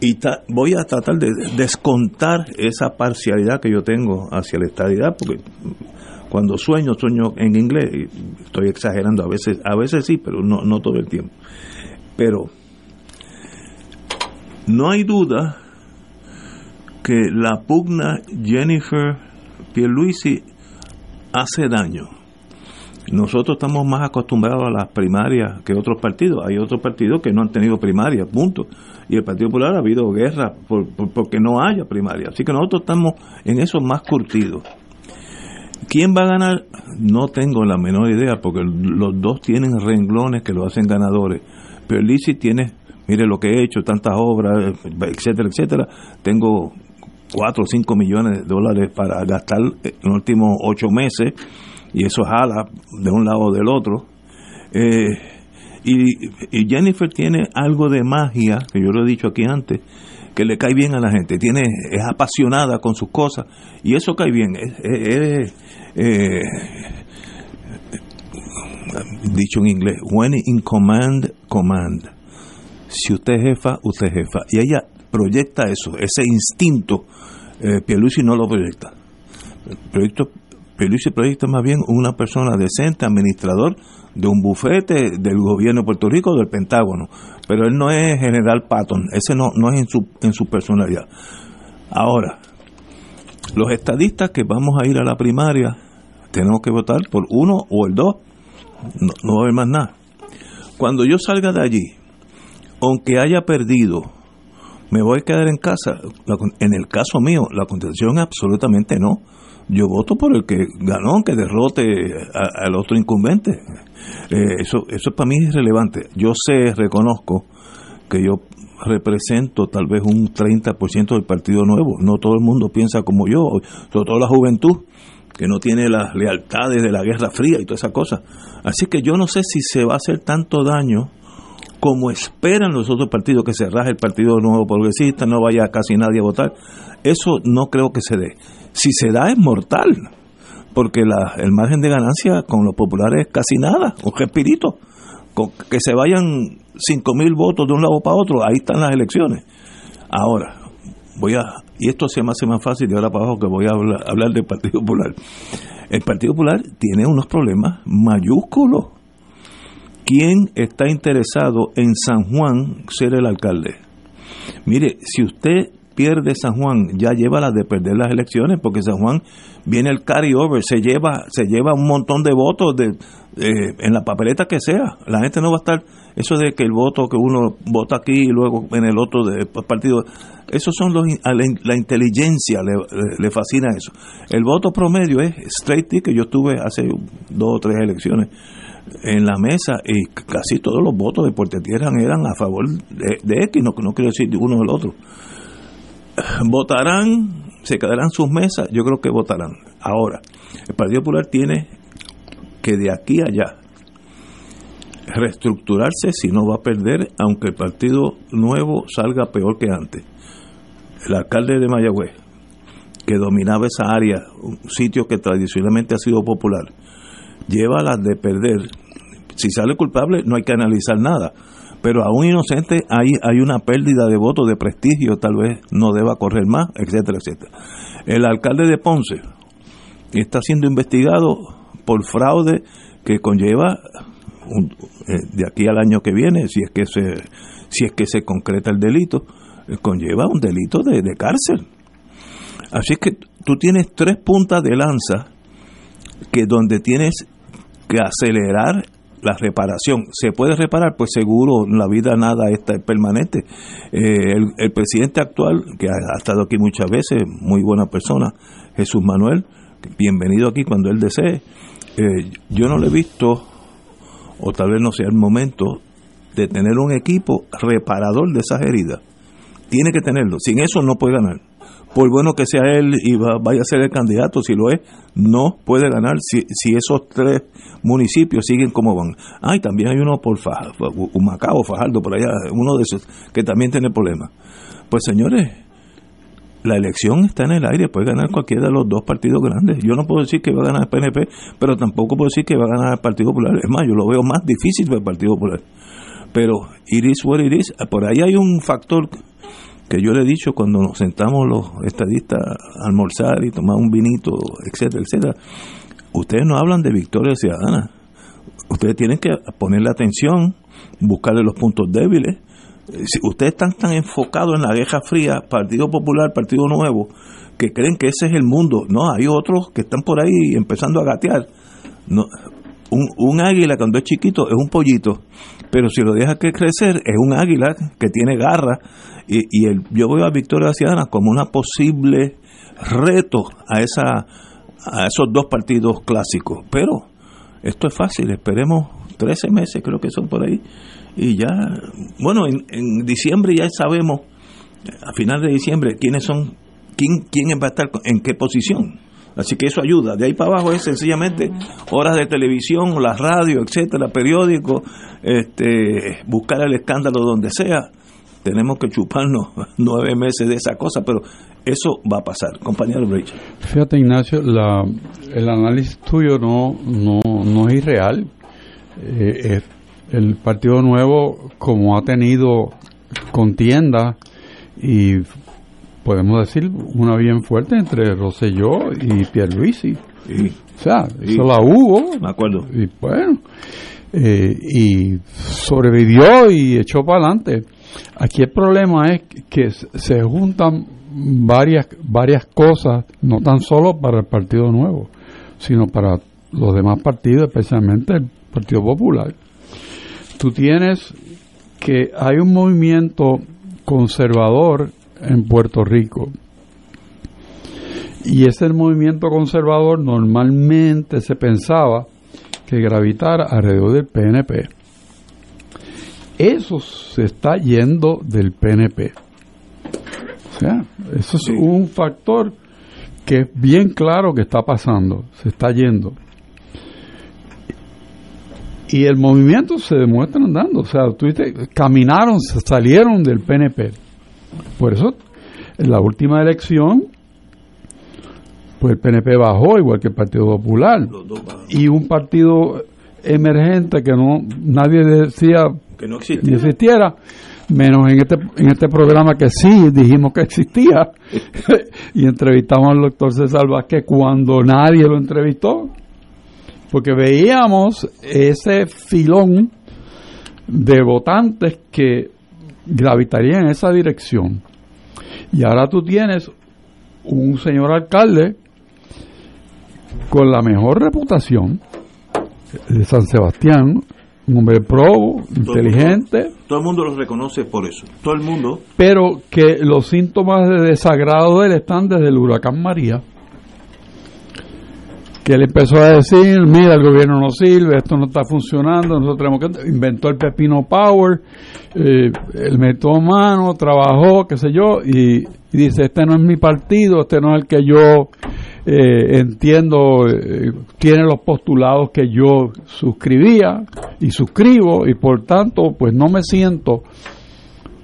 Y voy a tratar de descontar esa parcialidad que yo tengo hacia la estadidad, porque cuando sueño, sueño en inglés, estoy exagerando, a veces, a veces sí, pero no, no todo el tiempo. Pero no hay duda que la pugna Jennifer Pierluisi hace daño. Nosotros estamos más acostumbrados a las primarias que otros partidos. Hay otros partidos que no han tenido primarias, punto. Y el Partido Popular ha habido guerra por, porque no haya primaria. Así que nosotros estamos en eso más curtidos. ¿Quién va a ganar? No tengo la menor idea, porque los dos tienen renglones que lo hacen ganadores. Pero tiene, mire lo que he hecho, tantas obras, etcétera, etcétera. Tengo 4 o 5 millones de dólares para gastar en los últimos 8 meses y eso jala de un lado o del otro. Eh, y, Jennifer tiene algo de magia, que yo lo he dicho aquí antes, que le cae bien a la gente, tiene es apasionada con sus cosas y eso cae bien. Es, eh, dicho en inglés, when in command, command. Si usted es jefa, usted es jefa. Y ella proyecta eso, ese instinto. Eh, Pierluisi no lo proyecta. proyecto, Pierluisi proyecta más bien una persona decente, administrador de un bufete del gobierno de Puerto Rico del Pentágono. Pero él no es general Patton, ese no, no es en su, en su personalidad. Ahora, los estadistas que vamos a ir a la primaria, tenemos que votar por uno o el dos, no, no va a haber más nada. Cuando yo salga de allí, aunque haya perdido me voy a quedar en casa. En el caso mío, la contestación absolutamente no. Yo voto por el que ganó, que derrote al otro incumbente. Eh, eso, eso para mí es relevante. Yo sé, reconozco que yo represento tal vez un 30% del Partido Nuevo. No todo el mundo piensa como yo, sobre todo la juventud, que no tiene las lealtades de la Guerra Fría y todas esas cosas. Así que yo no sé si se va a hacer tanto daño como esperan los otros partidos que se raje el Partido Nuevo Progresista, no vaya casi nadie a votar. Eso no creo que se dé. Si se da es mortal, porque el margen de ganancia con los populares es casi nada, un respirito. Que se vayan cinco mil votos de un lado para otro, ahí están las elecciones. Ahora, voy a, y esto se me hace más fácil de ahora para abajo que voy a hablar, hablar del Partido Popular. El Partido Popular tiene unos problemas mayúsculos ¿Quién está interesado en San Juan ser el alcalde? Mire, si usted pierde San Juan, ya lleva la de perder las elecciones, porque San Juan viene el carry-over, se lleva, se lleva un montón de votos de, en la papeleta que sea. La gente no va a estar, eso de que el voto que uno vota aquí y luego en el otro de, partido, esos son los, la, inteligencia le, fascina eso. El voto promedio es straight que yo estuve hace dos o tres elecciones en la mesa y casi todos los votos de Puerto Tierra eran a favor de, X, no, no quiero decir de uno o del otro. Votarán, se quedarán sus mesas, yo creo que votarán. Ahora, el Partido Popular tiene que de aquí a allá reestructurarse si no va a perder, aunque el Partido Nuevo salga peor que antes. El alcalde de Mayagüez que dominaba esa área, un sitio que tradicionalmente ha sido popular, lleva las de perder. Si sale culpable, no hay que analizar nada. Pero a un inocente hay, hay una pérdida de votos, de prestigio, tal vez no deba correr más, etcétera, etcétera. El alcalde de Ponce está siendo investigado por fraude que conlleva eh, de aquí al año que viene, si es que se, si es que se concreta el delito, eh, conlleva un delito de, de cárcel. Así es que tú tienes tres puntas de lanza que donde tienes que acelerar la reparación. ¿Se puede reparar? Pues seguro, en la vida nada está permanente. Eh, el, presidente actual, que ha, estado aquí muchas veces, muy buena persona, Jesús Manuel, bienvenido aquí cuando él desee. Eh, yo no le he visto, o tal vez no sea el momento, de tener un equipo reparador de esas heridas. Tiene que tenerlo. Sin eso no puede ganar por bueno que sea él y vaya a ser el candidato, si lo es, no puede ganar si, si esos tres municipios siguen como van. Ay, también hay uno por Fajardo, Macao, Fajardo, por allá, uno de esos que también tiene problemas. Pues señores, la elección está en el aire, puede ganar cualquiera de los dos partidos grandes. Yo no puedo decir que va a ganar el PNP, pero tampoco puedo decir que va a ganar el Partido Popular. Es más, yo lo veo más difícil para el Partido Popular. Pero iris what it. Por ahí hay un factor que yo le he dicho cuando nos sentamos los estadistas a almorzar y tomar un vinito, etcétera, etcétera, ustedes no hablan de victoria ciudadana. Ustedes tienen que ponerle atención, buscarle los puntos débiles. Si ustedes están tan enfocados en la guerra fría, Partido Popular, Partido Nuevo, que creen que ese es el mundo. No, hay otros que están por ahí empezando a gatear. Un águila cuando es chiquito es un pollito, pero si lo deja que crecer es un águila que tiene garra y, el, yo veo a Victoria Ciudadana como una posible reto a, esa, a esos dos partidos clásicos. Pero esto es fácil, esperemos 13 meses, creo que son por ahí. Y ya, bueno, en, diciembre ya sabemos, a final de diciembre, quiénes son, quién, quién va a estar en qué posición. Así que eso ayuda. De ahí para abajo es sencillamente horas de televisión, la radio, etcétera, periódico, este, buscar el escándalo donde sea tenemos que chuparnos nueve meses de esa cosa, pero eso va a pasar, compañero Richard. Fíjate, Ignacio, la, el análisis tuyo no, no, no es irreal. Eh, el Partido Nuevo, como ha tenido contienda y podemos decir una bien fuerte entre Rosselló y Pierluisi. Sí, o sea, eso la hubo. Me acuerdo. Y bueno, eh, y sobrevivió y echó para adelante Aquí el problema es que se juntan varias, varias cosas, no tan solo para el Partido Nuevo, sino para los demás partidos, especialmente el Partido Popular. Tú tienes que hay un movimiento conservador en Puerto Rico. Y ese movimiento conservador normalmente se pensaba que gravitara alrededor del PNP. Eso se está yendo del PNP. O sea, eso es un factor que es bien claro que está pasando, se está yendo. Y el movimiento se demuestra andando, o sea, tú caminaron, salieron del PNP. Por eso, en la última elección, pues el PNP bajó, igual que el Partido Popular. Y un partido emergente que no nadie decía que no existiera. menos en este, en este programa que sí dijimos que existía, y entrevistamos al doctor César Vázquez cuando nadie lo entrevistó, porque veíamos ese filón de votantes que gravitarían en esa dirección. Y ahora tú tienes un señor alcalde con la mejor reputación de San Sebastián, un hombre probo, inteligente. todo el mundo lo reconoce por eso, todo el mundo. Pero que los síntomas de desagrado de él están desde el huracán María. Que él empezó a decir, mira, el gobierno no sirve, esto no está funcionando, nosotros tenemos que... Inventó el Pepino Power, eh, él metió mano, trabajó, qué sé yo, y dice, este no es mi partido, este no es el que yo eh, entiendo, eh, tiene los postulados que yo suscribía y suscribo y por tanto pues no me siento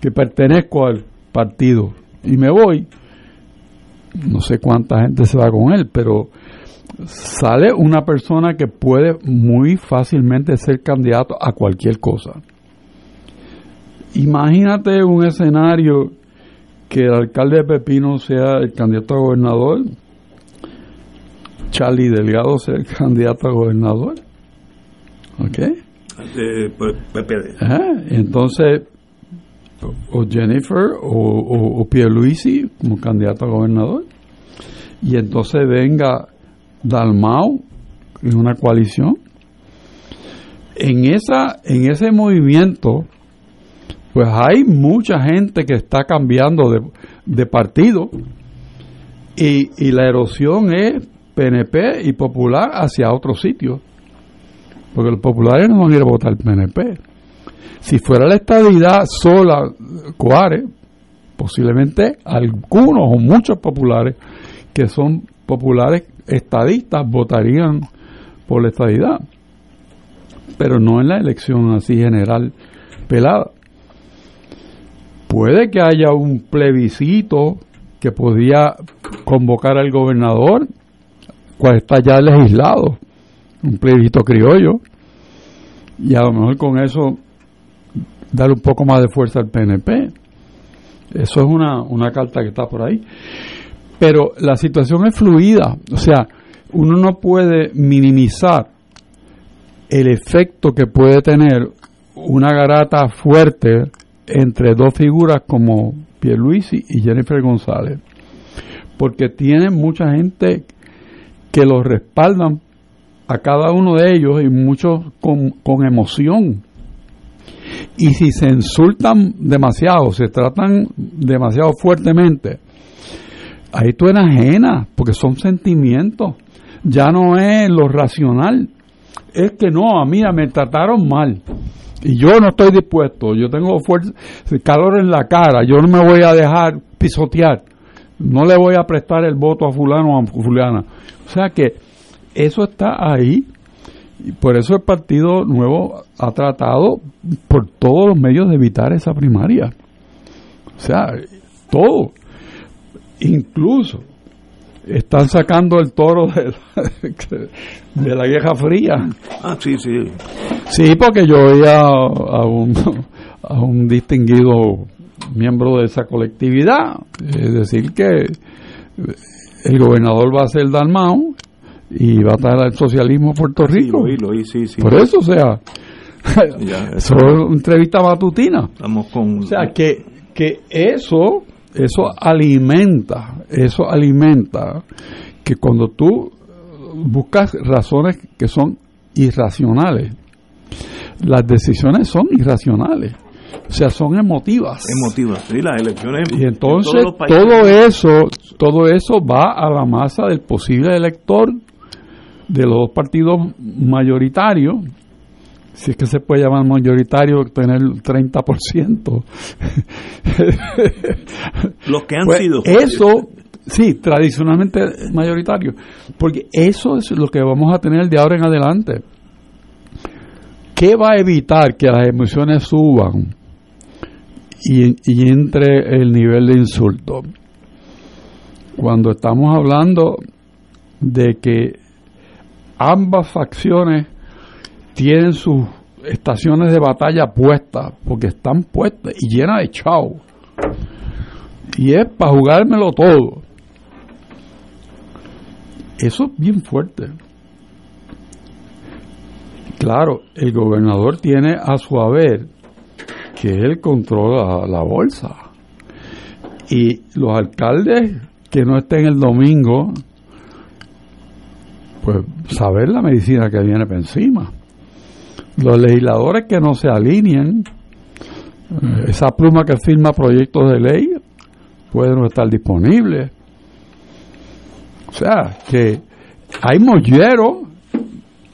que pertenezco al partido y me voy. no sé cuánta gente se va con él, pero sale una persona que puede muy fácilmente ser candidato a cualquier cosa. Imagínate un escenario que el alcalde de Pepino sea el candidato a gobernador, Charlie Delgado sea el candidato a gobernador. ¿Ok? Eh, pues, PPD. Entonces, o Jennifer o, o, o Pierluisi como candidato a gobernador. Y entonces venga Dalmau en una coalición. En, esa, en ese movimiento, pues hay mucha gente que está cambiando de, de partido y, y la erosión es PNP y Popular hacia otro sitio. Porque los populares no van a ir a votar PNP. Si fuera la estabilidad sola, Coare, posiblemente algunos o muchos populares que son populares estadistas votarían por la estadidad, pero no en la elección así general pelada. Puede que haya un plebiscito que podría convocar al gobernador, cual está ya legislado, un plebiscito criollo, y a lo mejor con eso darle un poco más de fuerza al PNP. Eso es una, una carta que está por ahí. Pero la situación es fluida, o sea, uno no puede minimizar el efecto que puede tener una garata fuerte entre dos figuras como Pierluisi y Jennifer González, porque tienen mucha gente que los respaldan a cada uno de ellos y muchos con, con emoción. Y si se insultan demasiado, se tratan demasiado fuertemente, ahí tú eres ajena, porque son sentimientos. Ya no es lo racional. Es que no, a mí me trataron mal. Y yo no estoy dispuesto. Yo tengo fuerza, calor en la cara. Yo no me voy a dejar pisotear. No le voy a prestar el voto a fulano o a fulana. O sea que eso está ahí. Y por eso el Partido Nuevo ha tratado por todos los medios de evitar esa primaria. O sea, todo. Incluso están sacando el toro de la, de la Guerra Fría. Ah, sí, sí. Sí, porque yo oía a un, a un distinguido miembro de esa colectividad es decir que el gobernador va a ser Dalmau y va a estar el socialismo en Puerto Rico. Sí, lo oí, sí, sí. Por eso, o sea, eso es una entrevista matutina. Estamos con... O sea, que, que eso, eso alimenta, eso alimenta que cuando tú buscas razones que son irracionales, las decisiones son irracionales. O sea, son emotivas. Emotivas, sí, las elecciones. Y entonces en todo eso, todo eso va a la masa del posible elector de los dos partidos mayoritarios, si es que se puede llamar mayoritario tener el 30%. Los que han Pues sido. Eso, sí, tradicionalmente mayoritario, porque eso es lo que vamos a tener de ahora en adelante. ¿Qué va a evitar que las emisiones suban y, y entre el nivel de insulto? Cuando estamos hablando de que ambas facciones tienen sus estaciones de batalla puestas, porque están puestas y llenas de chao. Y es para jugármelo todo. Eso es bien fuerte. Claro, el gobernador tiene a su haber que él controla la bolsa. Y los alcaldes que no estén el domingo, pues saber la medicina que viene por encima. Los legisladores que no se alineen, eh, esa pluma que firma proyectos de ley puede no estar disponible. O sea, que hay mollero,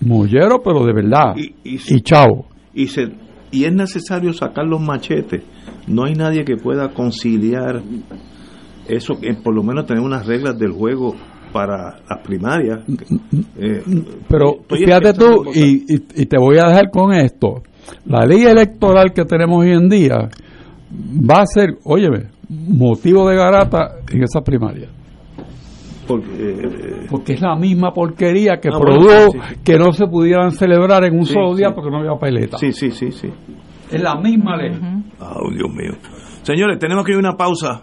mollero, pero de verdad. Y, y, Y chao. y, se, y es necesario sacar los machetes. No hay nadie que pueda conciliar eso, que por lo menos tener unas reglas del juego para las primarias. Eh, Pero fíjate tú, y, y- y te voy a dejar con esto. La ley electoral que tenemos hoy en día va a ser, óyeme, motivo de garata en esa primaria. Porque, porque es la misma porquería que ah, produjo que no se pudieran celebrar en un solo día porque no había peleta. Sí, sí, sí, sí. Es la misma ley. Oh, Dios mío. Señores, tenemos que ir a una pausa.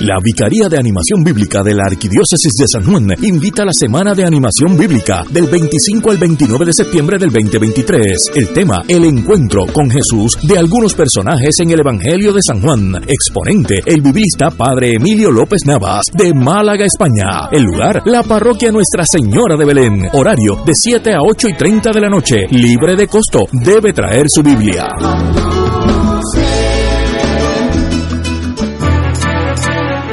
La Vicaría de Animación Bíblica de la Arquidiócesis de San Juan invita a la Semana de Animación Bíblica del 25 al 29 de septiembre del 2023. El tema, el encuentro con Jesús de algunos personajes en el Evangelio de San Juan. Exponente, el biblista Padre Emilio López Navas, de Málaga, España. El lugar, la parroquia Nuestra Señora de Belén. Horario, de 7 a 8 y 30 de la noche. Libre de costo. Debe traer su Biblia.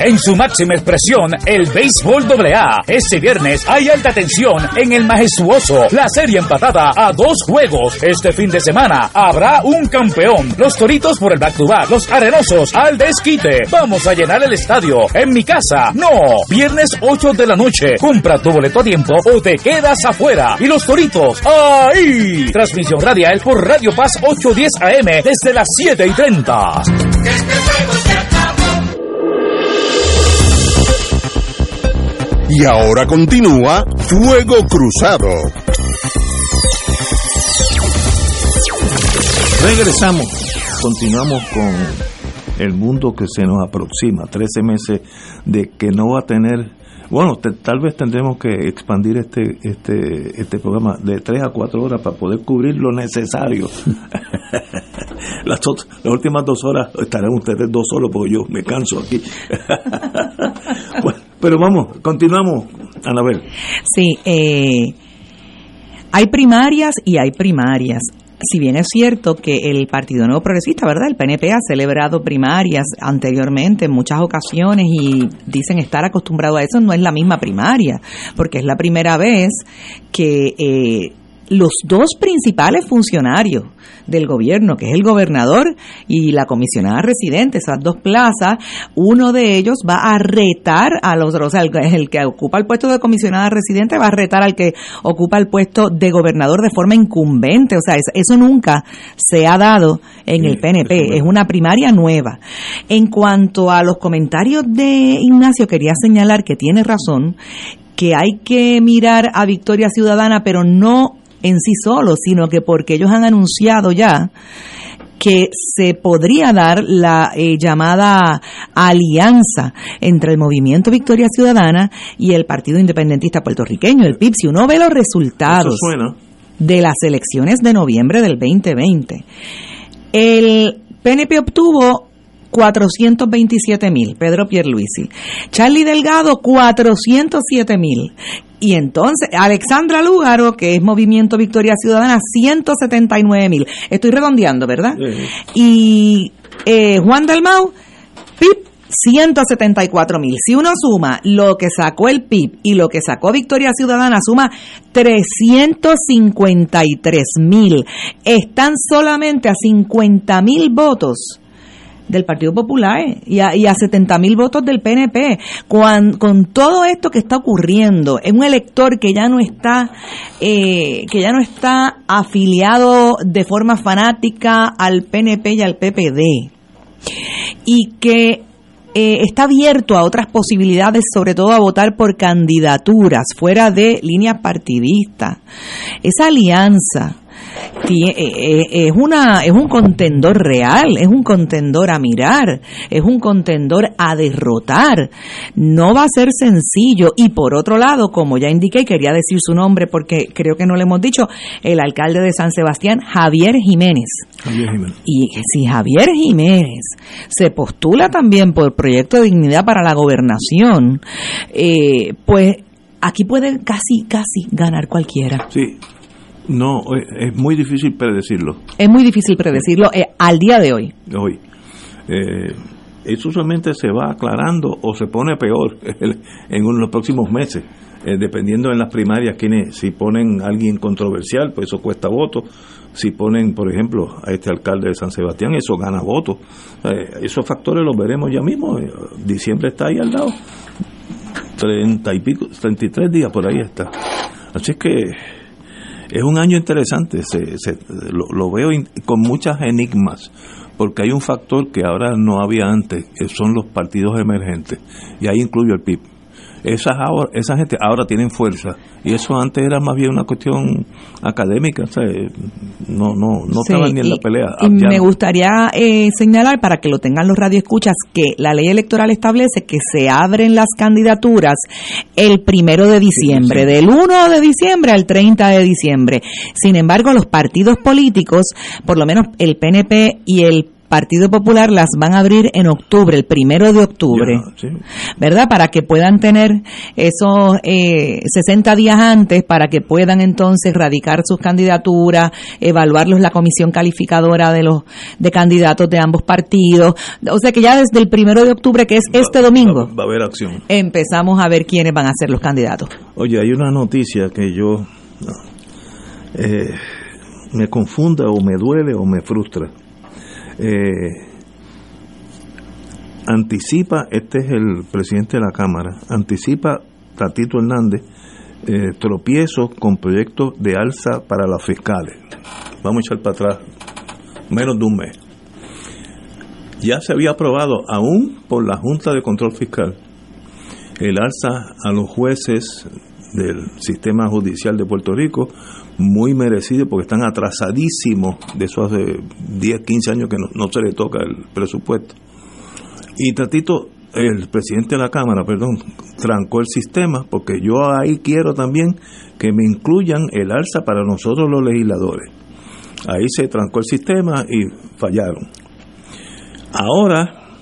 En su máxima expresión, el béisbol AA. Este viernes hay alta tensión en el majestuoso. La serie empatada a dos juegos. Este fin de semana habrá un campeón. Los toritos por el back to back. Los arenosos al desquite. Vamos a llenar el estadio. En mi casa. No. Viernes 8 de la noche. Compra tu boleto a tiempo o te quedas afuera. Y los toritos. ¡Ahí! Transmisión radial por Radio Paz 810 AM desde las 7 y 30. Y ahora continúa Fuego Cruzado. Regresamos. Continuamos con el mundo que se nos aproxima. 13 meses de que no va a tener bueno, tal vez tendremos que expandir este este este programa de 3 a 4 horas para poder cubrir lo necesario. las, las últimas dos horas estarán ustedes dos solos porque yo me canso aquí. pero vamos, continuamos, Anabel. Sí, eh, hay primarias y hay primarias si bien es cierto que el Partido Nuevo Progresista, ¿verdad? El PNP ha celebrado primarias anteriormente en muchas ocasiones y dicen estar acostumbrado a eso, no es la misma primaria, porque es la primera vez que eh, los dos principales funcionarios del gobierno, que es el gobernador y la comisionada residente, esas dos plazas, uno de ellos va a retar a los, o sea, el, que ocupa el puesto de comisionada residente va a retar al que ocupa el puesto de gobernador de forma incumbente, o sea, eso nunca se ha dado en el PNP, es una primaria nueva. En cuanto a los comentarios de Ignacio, quería señalar que tiene razón, que hay que mirar a Victoria Ciudadana, pero no en sí solo, sino que porque ellos han anunciado ya que se podría dar la eh, llamada alianza entre el Movimiento Victoria Ciudadana y el Partido Independentista Puertorriqueño, el PIB. Si uno ve los resultados de las elecciones de noviembre del 2020, el PNP obtuvo 427 mil, Pedro Pierluisi. Charlie Delgado, 407 mil. Y entonces, Alexandra Lúgaro, que es Movimiento Victoria Ciudadana, 179 mil. Estoy redondeando, ¿verdad? Y eh, Juan Dalmau, PIP, 174 mil. Si uno suma lo que sacó el PIB y lo que sacó Victoria Ciudadana, suma 353 mil. Están solamente a 50 mil votos del Partido Popular y a, y a 70 mil votos del PNP. con todo esto que está ocurriendo, es un elector que ya no está, eh, que ya no está afiliado de forma fanática al PNP y al PPD. Y que eh, está abierto a otras posibilidades, sobre todo a votar por candidaturas fuera de líneas partidistas. Esa alianza es una es un contendor real, es un contendor a mirar, es un contendor a derrotar. No va a ser sencillo y por otro lado, como ya indiqué, quería decir su nombre porque creo que no le hemos dicho, el alcalde de San Sebastián, Javier Jiménez. Javier Jiménez. Y si Javier Jiménez se postula también por el proyecto de dignidad para la gobernación, eh, pues aquí puede casi, casi ganar cualquiera. Sí, no, es muy difícil predecirlo. Es muy difícil predecirlo eh, al día de hoy. Hoy. Eh, eso solamente se va aclarando o se pone peor en los próximos meses, eh, dependiendo en las primarias quienes, si ponen a alguien controversial, pues eso cuesta votos. Si ponen, por ejemplo, a este alcalde de San Sebastián, eso gana votos. esos factores los veremos ya mismo. Diciembre está ahí al lado. Treinta y pico, 33 días por ahí está. Así que es un año interesante, se, se, lo, veo con muchas enigmas, porque hay un factor que ahora no había antes, que son los partidos emergentes, y ahí incluyo el PIB esas ahora, esa gente ahora tienen fuerza y eso antes era más bien una cuestión académica, no no no estaban ni en la pelea. Y me gustaría eh, señalar para que lo tengan los radioescuchas que la ley electoral establece que se abren las candidaturas el primero de diciembre, del 1 de diciembre al 30 de diciembre. Sin embargo, los partidos políticos, por lo menos el PNP y el Partido Popular las van a abrir en octubre, el primero de octubre, ¿verdad? Para que puedan tener esos eh, 60 días antes, para que puedan entonces radicar sus candidaturas, evaluarlos la comisión calificadora de los de candidatos de ambos partidos. O sea que ya desde el primero de octubre, que es este domingo, va, a haber acción. Empezamos a ver quiénes van a ser los candidatos. Oye, hay una noticia que yo eh, me confunda o me duele o me frustra eh, anticipa, este es el presidente de la Cámara, anticipa Tatito Hernández eh, tropiezos con proyectos de alza para las fiscales. Vamos a echar para atrás menos de un mes. Ya se había aprobado, aún por la Junta de Control Fiscal, el alza a los jueces del sistema judicial de Puerto Rico muy merecido porque están atrasadísimos de esos hace 10, 15 años que no, se le toca el presupuesto. Y Tatito, el presidente de la Cámara, perdón, trancó el sistema porque yo ahí quiero también que me incluyan el alza para nosotros los legisladores. Ahí se trancó el sistema y fallaron. Ahora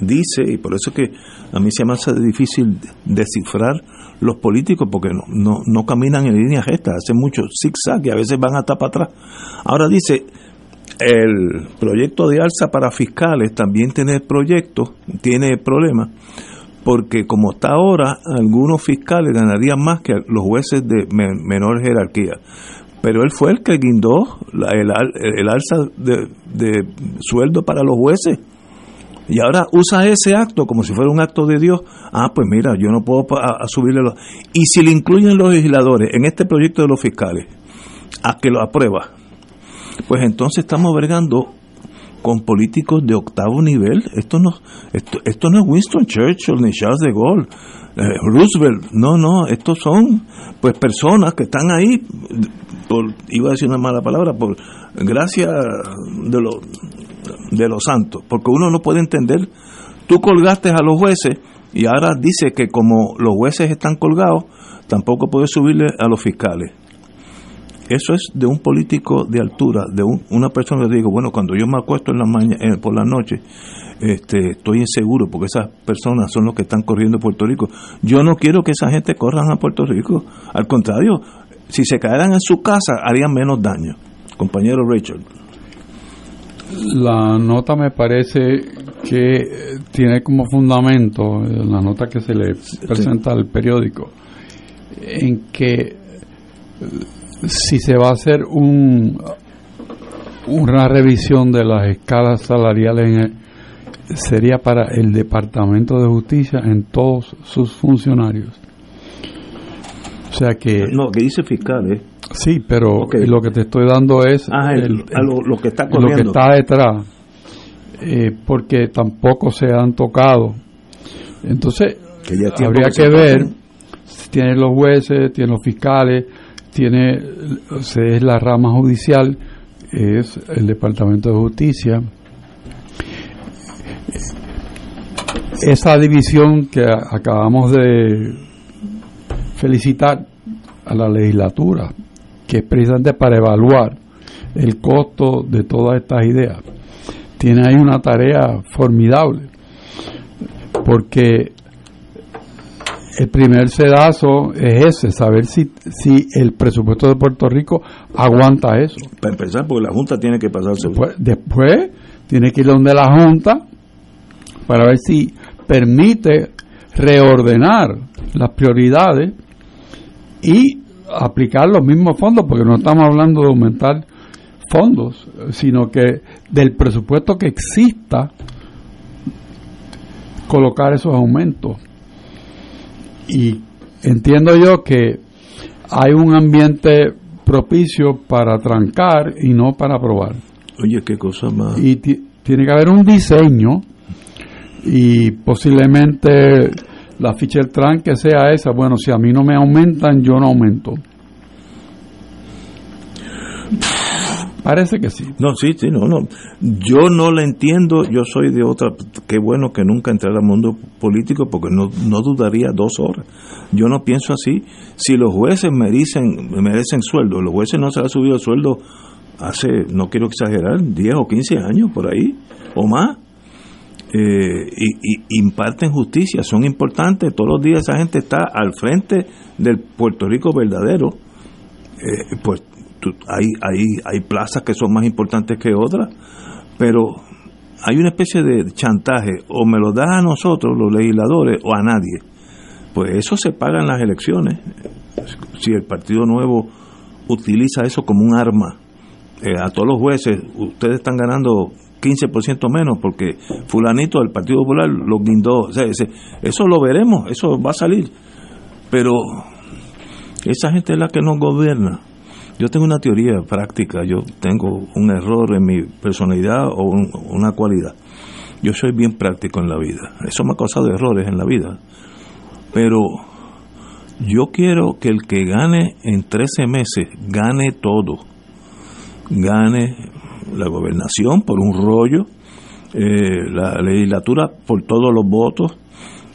dice, y por eso es que a mí se me hace difícil descifrar los políticos porque no, no, no caminan en línea recta, hacen mucho zigzag y a veces van hasta para atrás. Ahora dice, el proyecto de alza para fiscales también tiene proyectos, tiene problemas, porque como está ahora, algunos fiscales ganarían más que los jueces de menor jerarquía. Pero él fue el que guindó el, el, alza de sueldo para los jueces y ahora usa ese acto como si fuera un acto de Dios. Ah, pues mira, yo no puedo subirle los... Y si le incluyen los legisladores en este proyecto de los fiscales, a que lo aprueba, pues entonces estamos vergando con políticos de octavo nivel. Esto no, esto, esto no es Winston Churchill ni Charles de Gaulle, eh, Roosevelt. No, no, estos son pues personas que están ahí, por, iba a decir una mala palabra, por gracia de los de los santos, porque uno no puede entender, tú colgaste a los jueces y ahora dice que como los jueces están colgados, tampoco puedes subirle a los fiscales. eso es de un político de altura, de una persona que digo, bueno, cuando yo me acuesto en la mañana, eh, por la noche, este, estoy inseguro porque esas personas son los que están corriendo Puerto Rico. Yo no quiero que esa gente corran a Puerto Rico. Al contrario, si se caeran en su casa harían menos daño. Compañero Rachel. La nota me parece que tiene como fundamento, eh, la nota que se le presenta al periódico, en que eh, si se va a hacer un, una revisión de las escalas salariales en el, sería para el Departamento de Justicia en todos sus funcionarios. O sea que... No, que dice fiscal, ¿eh? Sí, pero lo que te estoy dando es ah, lo, que está lo que está detrás, eh, porque tampoco se han tocado. Entonces, habría que, ver si tienen los jueces, tienen los fiscales, tiene es la rama judicial, es el Departamento de Justicia. Esa división que acabamos de felicitar a la legislatura que es precisamente para evaluar el costo de todas estas ideas. Tiene ahí una tarea formidable, porque el primer sedazo es ese, saber si, si el presupuesto de Puerto Rico aguanta eso. Para empezar, porque la Junta tiene que pasarse. Después, después tiene que ir donde la Junta para ver si permite reordenar las prioridades y aplicar los mismos fondos, porque no estamos hablando de aumentar fondos, sino que del presupuesto que exista, colocar esos aumentos. Y entiendo yo que hay un ambiente propicio para trancar y no para aprobar. Oye, qué cosa más. Y tiene que haber un diseño y posiblemente la ficha del tran que sea esa, bueno, si a mí no me aumentan, yo no aumento. Parece que sí. No, sí, sí, no, no. Yo no la entiendo, yo soy de otra, qué bueno que nunca entré al mundo político porque no, no dudaría dos horas. Yo no pienso así. Si los jueces merecen, merecen sueldo, los jueces no se han subido el sueldo hace, no quiero exagerar, 10 o 15 años por ahí, o más eh, y, imparten justicia, son importantes. Todos los días esa gente está al frente del Puerto Rico verdadero. Eh, pues hay, hay, hay plazas que son más importantes que otras, pero hay una especie de chantaje, o me lo das a nosotros, los legisladores, o a nadie. Pues eso se paga en las elecciones. Si el Partido Nuevo utiliza eso como un arma eh, a todos los jueces, ustedes están ganando 15% menos porque fulanito del Partido Popular lo guindó. eso lo veremos, eso va a salir. Pero esa gente es la que nos gobierna. Yo tengo una teoría práctica, yo tengo un error en mi personalidad o una cualidad. Yo soy bien práctico en la vida. Eso me ha causado errores en la vida. Pero yo quiero que el que gane en 13 meses gane todo. Gane la gobernación por un rollo, eh, la legislatura por todos los votos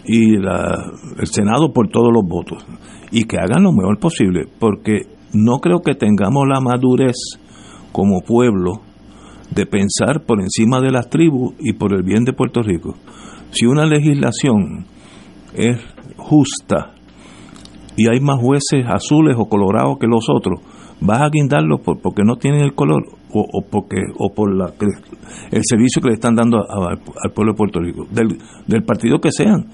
y el Senado por todos los votos. Y que hagan lo mejor posible, porque no creo que tengamos la madurez como pueblo de pensar por encima de las tribus y por el bien de Puerto Rico. Si una legislación es justa y hay más jueces azules o colorados que los otros, vas a guindarlos por, porque no tienen el color o, porque o por la, el servicio que le están dando al pueblo de Puerto Rico, del, del partido que sean.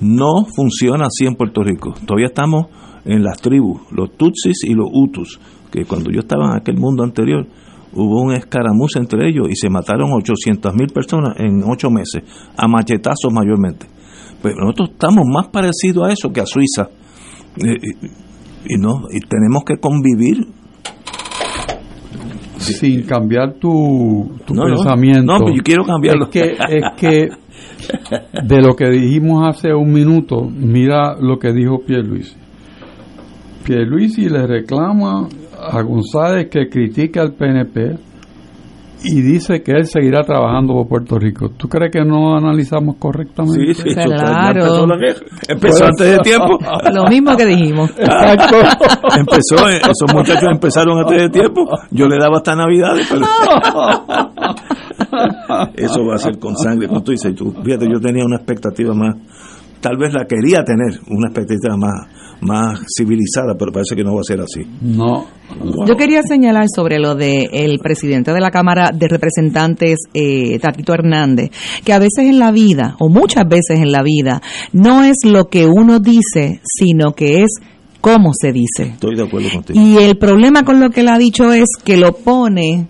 No funciona así en Puerto Rico. Todavía estamos en las tribus, los Tutsis y los Hutus, que cuando yo estaba en aquel mundo anterior, hubo un escaramuz entre ellos y se mataron 800 mil personas en ocho meses, a machetazos mayormente. Pero nosotros estamos más parecidos a eso que a Suiza. Eh, y, no y tenemos que convivir sin cambiar tu, tu pensamiento. No, yo quiero cambiarlo. Es que, es que de lo que dijimos hace un minuto, mira lo que dijo Pierluisi. Pierluisi le reclama a González que critique al PNP y dice que él seguirá trabajando por Puerto Rico. ¿Tú crees que no analizamos correctamente? Sí, sí, claro. Empezó, antes de tiempo. Lo mismo que dijimos. Exacto. Empezó, esos muchachos empezaron antes de tiempo. Yo le daba hasta Navidades, pero... Eso va a ser con sangre. Como tú dices, tú, fíjate, yo tenía una expectativa más, tal vez la quería tener, una expectativa más, más civilizada, pero parece que no va a ser así. No. Yo quería señalar sobre lo de el presidente de la Cámara de Representantes, eh, Tatito Hernández, que a veces en la vida, o muchas veces en la vida, no es lo que uno dice, sino que es cómo se dice. Estoy de acuerdo contigo. Y el problema con lo que él ha dicho es que lo pone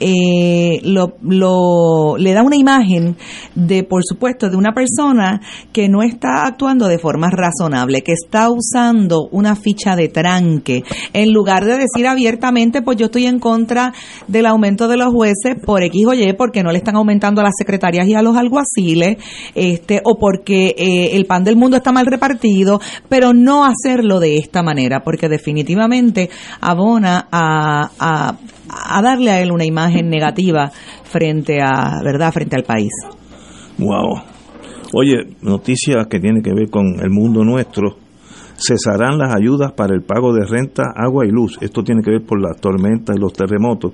eh, lo, lo, le da una imagen de, por supuesto, de una persona que no está actuando de forma razonable, que está usando una ficha de tranque, en lugar de decir abiertamente, pues yo estoy en contra del aumento de los jueces por X o Y, porque no le están aumentando a las secretarias y a los alguaciles, este, o porque eh, el pan del mundo está mal repartido, pero no hacerlo de esta manera, porque definitivamente abona a, a a darle a él una imagen negativa frente a, ¿verdad?, frente al país. Wow. Oye, noticia que tiene que ver con el mundo nuestro. Cesarán las ayudas para el pago de renta, agua y luz. Esto tiene que ver por las tormentas y los terremotos.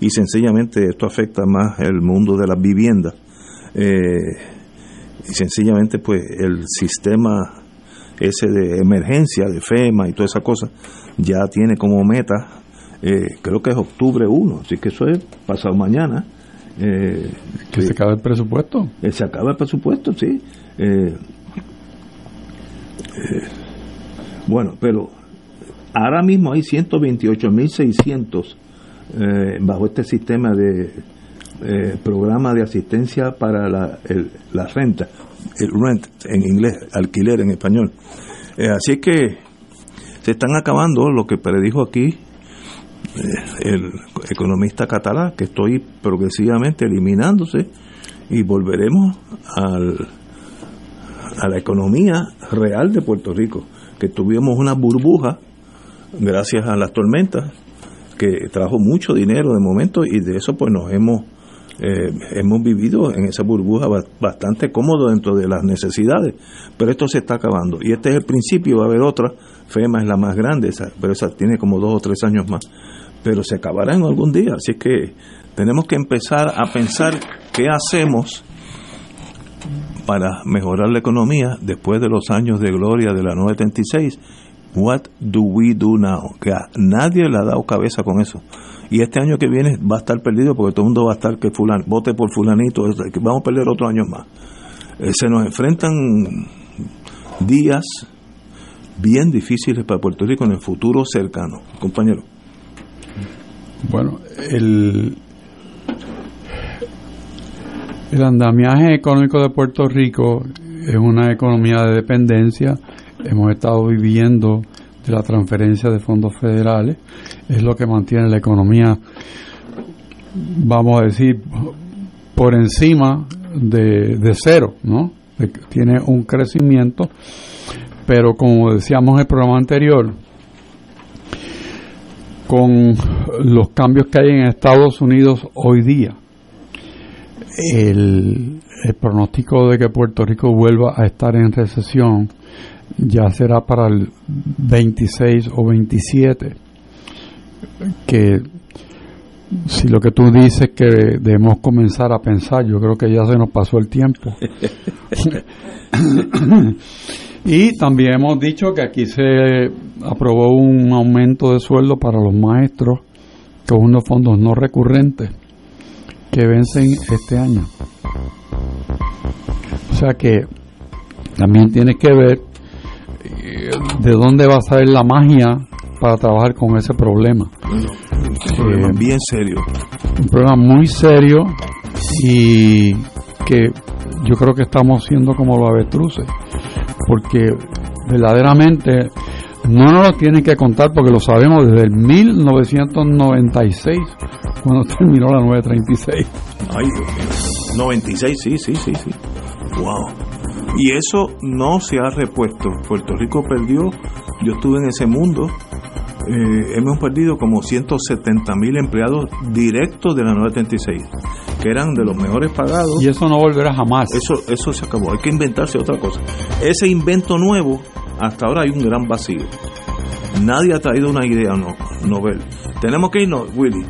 Y sencillamente esto afecta más el mundo de las viviendas. Eh, y sencillamente pues el sistema ese de emergencia, de FEMA y toda esa cosa, ya tiene como meta eh, creo que es octubre 1, así que eso es pasado mañana. Eh, ¿Que se acaba el presupuesto? Eh, se acaba el presupuesto, sí. bueno, pero ahora mismo hay 128.600 bajo este sistema de programa de asistencia para la, la renta, el rent en inglés, alquiler en español. así que se están acabando lo que predijo aquí el economista catalán, que estoy progresivamente eliminándose y volveremos al, a la economía real de Puerto Rico, que tuvimos una burbuja gracias a las tormentas que trajo mucho dinero de momento y de eso pues nos hemos eh, hemos vivido en esa burbuja bastante cómodo dentro de las necesidades, pero esto se está acabando y este es el principio, va a haber otra, FEMA es la más grande, pero esa tiene como dos o tres años más pero se acabará en algún día. Así que tenemos que empezar a pensar qué hacemos para mejorar la economía después de los años de gloria de la 936. What do we do now? Que a nadie le ha dado cabeza con eso. Y este año que viene va a estar perdido porque todo el mundo va a estar que fulan, vote por fulanito, vamos a perder otro año más. Eh, se nos enfrentan días bien difíciles para Puerto Rico en el futuro cercano, compañero. Bueno, el, el andamiaje económico de Puerto Rico es una economía de dependencia. Hemos estado viviendo de la transferencia de fondos federales. Es lo que mantiene la economía, vamos a decir, por encima de, de cero, ¿no? tiene un crecimiento, pero como decíamos en el programa anterior, con los cambios que hay en Estados Unidos hoy día, el, pronóstico de que Puerto Rico vuelva a estar en recesión ya será para el 26 o 27, que si lo que tú dices que debemos comenzar a pensar, yo creo que ya se nos pasó el tiempo. Y también hemos dicho que aquí se aprobó un aumento de sueldo para los maestros con unos fondos no recurrentes que vencen este año. O sea que también tiene que ver eh, de dónde va a salir la magia para trabajar con ese problema. Un problema eh, bien serio. Un problema muy serio y que yo creo que estamos siendo como los avestruces porque verdaderamente no nos lo tienen que contar porque lo sabemos desde el 1996, cuando terminó la 936. Ay, 96, sí, sí, sí, sí. Wow. Y eso no se ha repuesto. Puerto Rico perdió, yo estuve en ese mundo, eh, hemos perdido como 170 mil empleados directos de la 936, que eran de los mejores pagados. Y eso no volverá jamás. Eso, eso se acabó, hay que inventarse otra cosa. Ese invento nuevo, hasta ahora hay un gran vacío. Nadie ha traído una idea no, novel. Tenemos que irnos, Willy.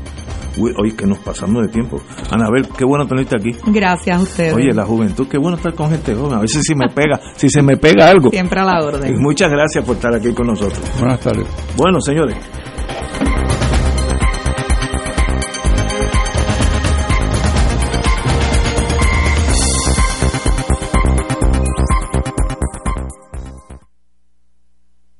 Oye, que nos pasamos de tiempo. Anabel, qué bueno tenerte aquí. Gracias a ustedes. Oye, la juventud, qué bueno estar con gente joven. A veces si me pega, si se me pega algo. Siempre a la orden. muchas gracias por estar aquí con nosotros. Buenas tardes. Bueno, señores.